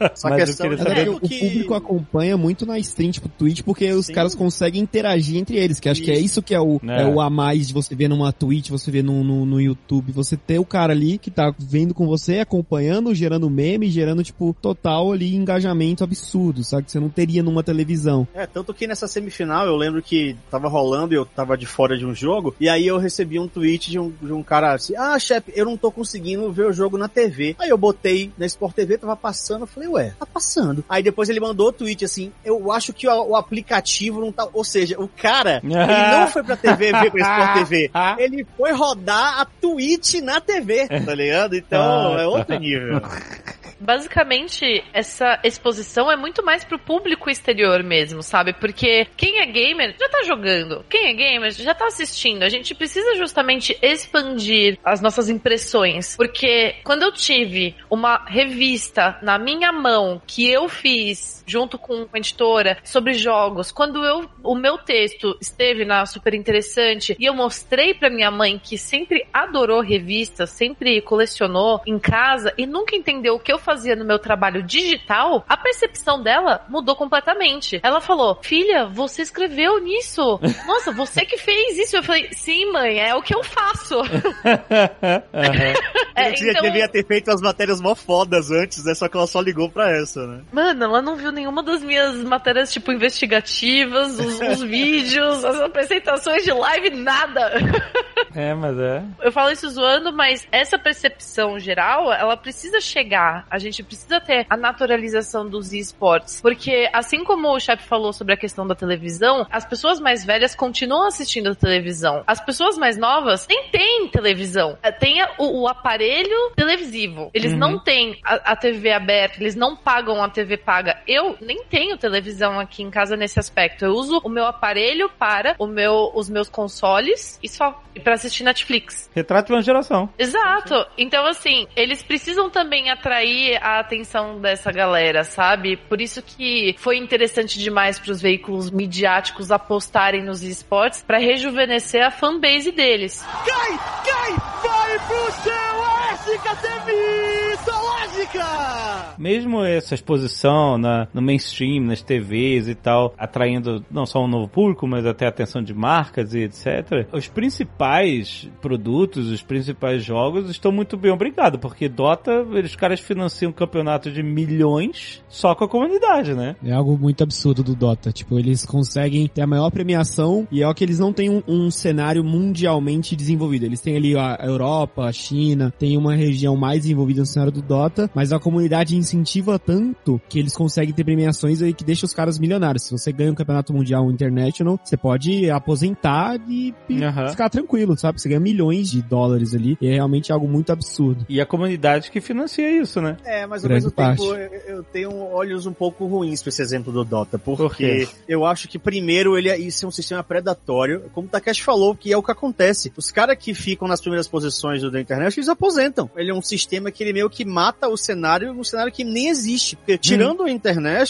Essa mas eu queria é saber. porque que- o público acompanha muito na stream, tipo Twitch, porque os Sim. caras conseguem interagir entre eles, que acho que é isso que é o, É. é. o a mais de você ver numa Twitch, você ver no, no, no YouTube, você ter o cara ali que tá vendo com você, acompanhando, gerando meme, gerando, tipo, total ali engajamento absurdo, sabe? Que você não teria numa televisão. É, tanto que nessa semifinal eu lembro que tava rolando e eu tava de fora de um jogo, e aí eu recebi um tweet de um, de um cara assim, ah, chefe, eu não tô conseguindo ver o jogo na TV. Aí eu botei na Sport TV, tava passando, eu falei, ué, tá passando. Aí depois ele mandou o tweet assim, eu acho que o, o aplicativo não tá, ou seja, o cara, ele não foi pra TV ver pra Sport TV, ele foi rodar a Twitch na TV, tá ligado? Então, Ah, é tá. outro nível. Basicamente, essa exposição é muito mais pro público exterior mesmo, sabe? Porque quem é gamer já tá jogando. Quem é gamer já tá assistindo. A gente precisa justamente expandir as nossas impressões. Porque quando eu tive uma revista na minha mão que eu fiz junto com a editora sobre jogos, quando eu o meu texto esteve na super interessante e eu mostrei pra minha mãe que sempre adorou revistas, sempre colecionou em casa e nunca entendeu o que eu fazia no meu trabalho digital, a percepção dela mudou completamente. Ela falou: "Filha, você escreveu nisso? Nossa, você que fez isso?" Eu falei: "Sim, mãe, é o que eu faço." É, Você então, devia ter feito as matérias mó fodas antes, né? Só que ela só ligou pra essa, né? Mano, ela não viu nenhuma das minhas matérias, tipo, investigativas, os, os vídeos, as apresentações de live, nada. É, mas é. Eu falo isso zoando, mas essa percepção geral, ela precisa chegar. A gente precisa ter a naturalização dos esportes. Porque, assim como o Chap falou sobre a questão da televisão, as pessoas mais velhas continuam assistindo a televisão. As pessoas mais novas nem têm televisão. É, Tem o, o aparelho televisivo. Eles não têm a, a TV aberta, eles não pagam a TV paga. Eu nem tenho televisão aqui em casa nesse aspecto. Eu uso o meu aparelho para o meu, os meus consoles e só. E pra assistir Netflix. Retrato de uma geração. Exato. Então, assim, eles precisam também atrair a atenção dessa galera, sabe? Por isso que foi interessante demais para os veículos midiáticos apostarem nos esportes para rejuvenescer a fanbase deles. Cai, cai, vai pro céu, SKTV Zoológica! Mesmo essa exposição na, no mainstream, nas TVs e tal, atraindo não só um novo público, mas até a atenção de marcas e etc. Os principais produtos, os principais jogos estão muito bem obrigados, porque Dota, eles caras financiam um campeonato de milhões só com a comunidade, né? É algo muito absurdo do Dota. Tipo, eles conseguem ter a maior premiação e é o que eles não têm um, um cenário mundialmente desenvolvido. Eles têm ali a Europa, a China, tem uma região mais desenvolvida no cenário do Dota, mas a comunidade incentiva tanto que eles conseguem ter premiações aí que deixa os caras milionários. Se você ganha um campeonato mundial international, você pode aposentar e, e Aham. ficar tranquilo, sabe? Você ganha milhões de dólares ali e é realmente algo muito absurdo. E a comunidade que financia isso, né? É, mas ao Grande mesmo parte. tempo eu, eu tenho olhos um pouco ruins pra esse exemplo do Dota, porque Por quê? eu acho que primeiro ele é, isso é um sistema predatório, como o Takeshi falou, que é o que acontece. Os caras que ficam nas primeiras posições do da internet, eles aposentam. Ele é um sistema que ele meio que mata o cenário, um cenário que nem existe. Porque tirando o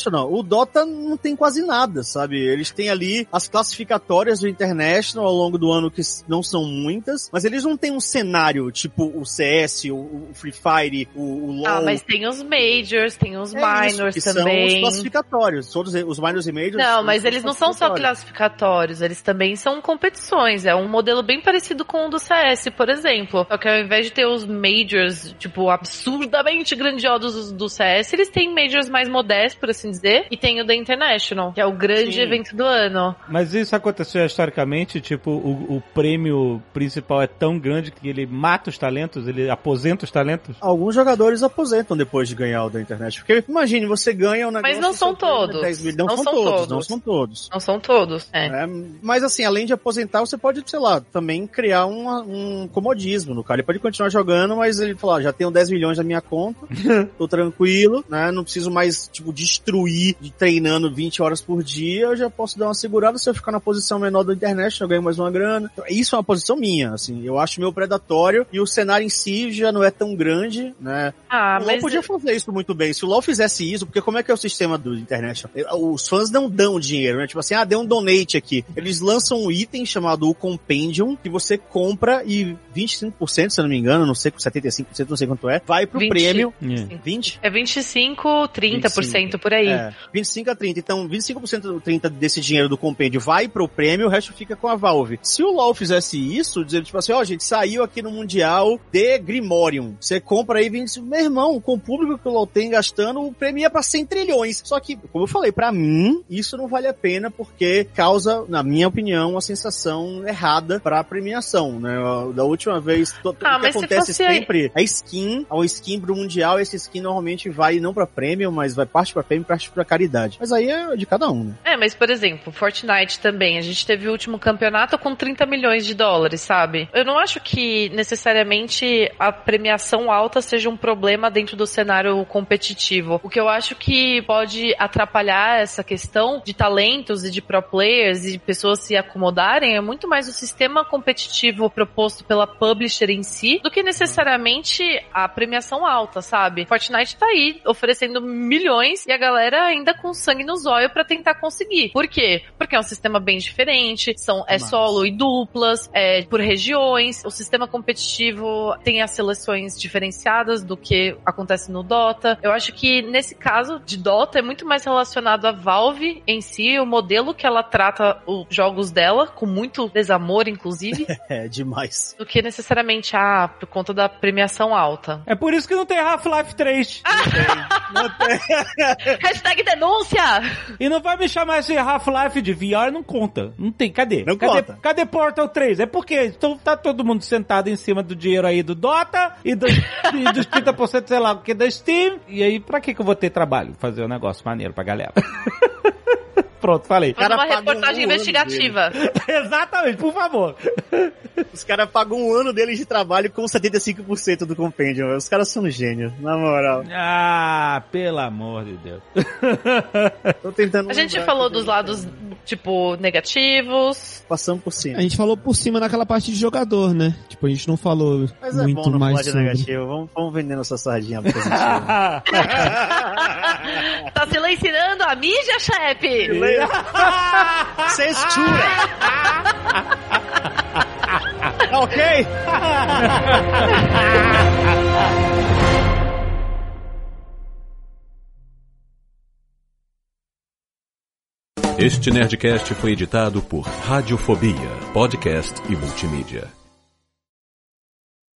International, o Dota não tem quase nada, sabe? Eles têm ali as classificatórias do International ao longo do ano, que não são muitas, mas eles não têm um cenário tipo o CS, o, o Free Fire, o, o LoL. Ah, mas tem os majors, tem os É isso, minors que São os também. classificatórios. Todos os minors e majors. Não, mas eles não são só classificatórios. classificatórios, eles também são competições. É um modelo bem parecido com o do CS, por exemplo. Só que ao invés de ter os majors, tipo, absurdamente grandiosos do CS, eles têm majors mais modestos, por assim dizer, e tem o da International, que é o grande Sim. evento do ano. Mas isso aconteceu historicamente, tipo, o, o prêmio principal é tão grande que ele mata os talentos, ele aposenta os talentos. Alguns jogadores aposentam depois de ganhar o da internet. Porque imagine, você ganha um negócio. Mas não são é todos. 10 mil. Não, Não são, são todos, todos. não são todos. Não são todos, é. É, mas assim, além de aposentar, você pode, sei lá, também criar uma- um comodismo no cara. Ele pode continuar jogando, mas ele fala, ó, já tenho 10 milhões na minha conta, tô tranquilo, né? Não preciso mais, tipo, destruir de treinando 20 horas por dia, eu já posso dar uma segurada se eu ficar na posição menor da internet, eu ganho mais uma grana. Então, isso é uma posição minha, assim. Eu acho meio predatório e o cenário em si já não é tão grande, né? Ah, o LoL mas podia fazer isso muito bem. Se o LoL fizesse isso, porque como é que é o sistema do internet? Os fãs não dão dinheiro, né? Tipo assim, ah, deu um donate aqui. Eles lançam um item chamado o Compendium, que você compra e 25%, se eu não me engano, não sei, 75%, não sei quanto é, vai pro 20. prêmio. É. 20? é 25, 30% por aí. É, 25 a 30. Então, 25% do 30 desse dinheiro do compêndio vai pro prêmio, o resto fica com a Valve. Se o LoL fizesse isso, dizendo tipo assim, ó, gente, saiu aqui no Mundial de Grimorium. Você compra aí 25. Meu irmão, com o público que o LoL tem gastando, o prêmio ia pra 100 trilhões. Só que, como eu falei, pra mim, isso não vale a pena porque causa, na minha opinião, uma sensação errada pra premiação, né? Da última vez, to- Ah, o que mas se acontece fosse sempre, a skin, ao skin pro Mundial, esse skin normalmente vai não pra prêmio, mas vai parte pra prêmio e parte pra caridade. Mas aí é de cada um, né? É, mas por exemplo, Fortnite também. A gente teve o último campeonato com 30 milhões de dólares, sabe? Eu não acho que necessariamente a premiação alta seja um problema dentro do cenário competitivo. O que eu acho que pode atrapalhar essa questão de talentos e de pro players e de pessoas se acomodarem é muito mais o sistema competitivo proposto pela publisher em si do que necessariamente a premiação alta, sabe? Fortnite tá aí oferecendo milhões e a galera ainda com sangue nos olhos pra tentar conseguir. Por quê? Porque é um sistema bem diferente, são é Mas- solo e duplas, é por regiões. O sistema competitivo tem as seleções diferenciadas do que acontece no Dota. Eu acho que nesse caso de Dota é muito mais relacionado à Valve em si, o modelo que ela trata os jogos dela com muito desamor, inclusive, É demais. do que necessariamente ah, por conta da premiação alta. É por isso que não tem Half-Life 3. Hashtag denúncia! E não vai me chamar esse Half-Life de VR, não conta. Não tem, cadê? Não cadê, conta. cadê Portal 3? É porque então, tá todo mundo sentado em cima do dinheiro aí do Dota e, do, e dos 30%, sei lá, o que da Steam. E aí, pra que que eu vou ter trabalho? Fazer um negócio maneiro pra galera. Pronto, falei. Faz cara uma reportagem um investigativa. Exatamente, por favor. Os caras pagam um ano deles de trabalho com 75% do compêndio. Os caras são gênios, na moral. Ah, pelo amor de Deus. Tô tentando A gente falou dos do- lados, tipo, negativos. Passamos por cima. A gente falou por cima naquela parte de jogador, né? Tipo, a gente não falou Mas é muito bom não falar mais de sobre. negativo. Vamos, vamos vender nossa sardinha positiva. Tá silenciando a mídia, chefe! Censura! ok? Este Nerdcast foi editado por Radiofobia, podcast e multimídia.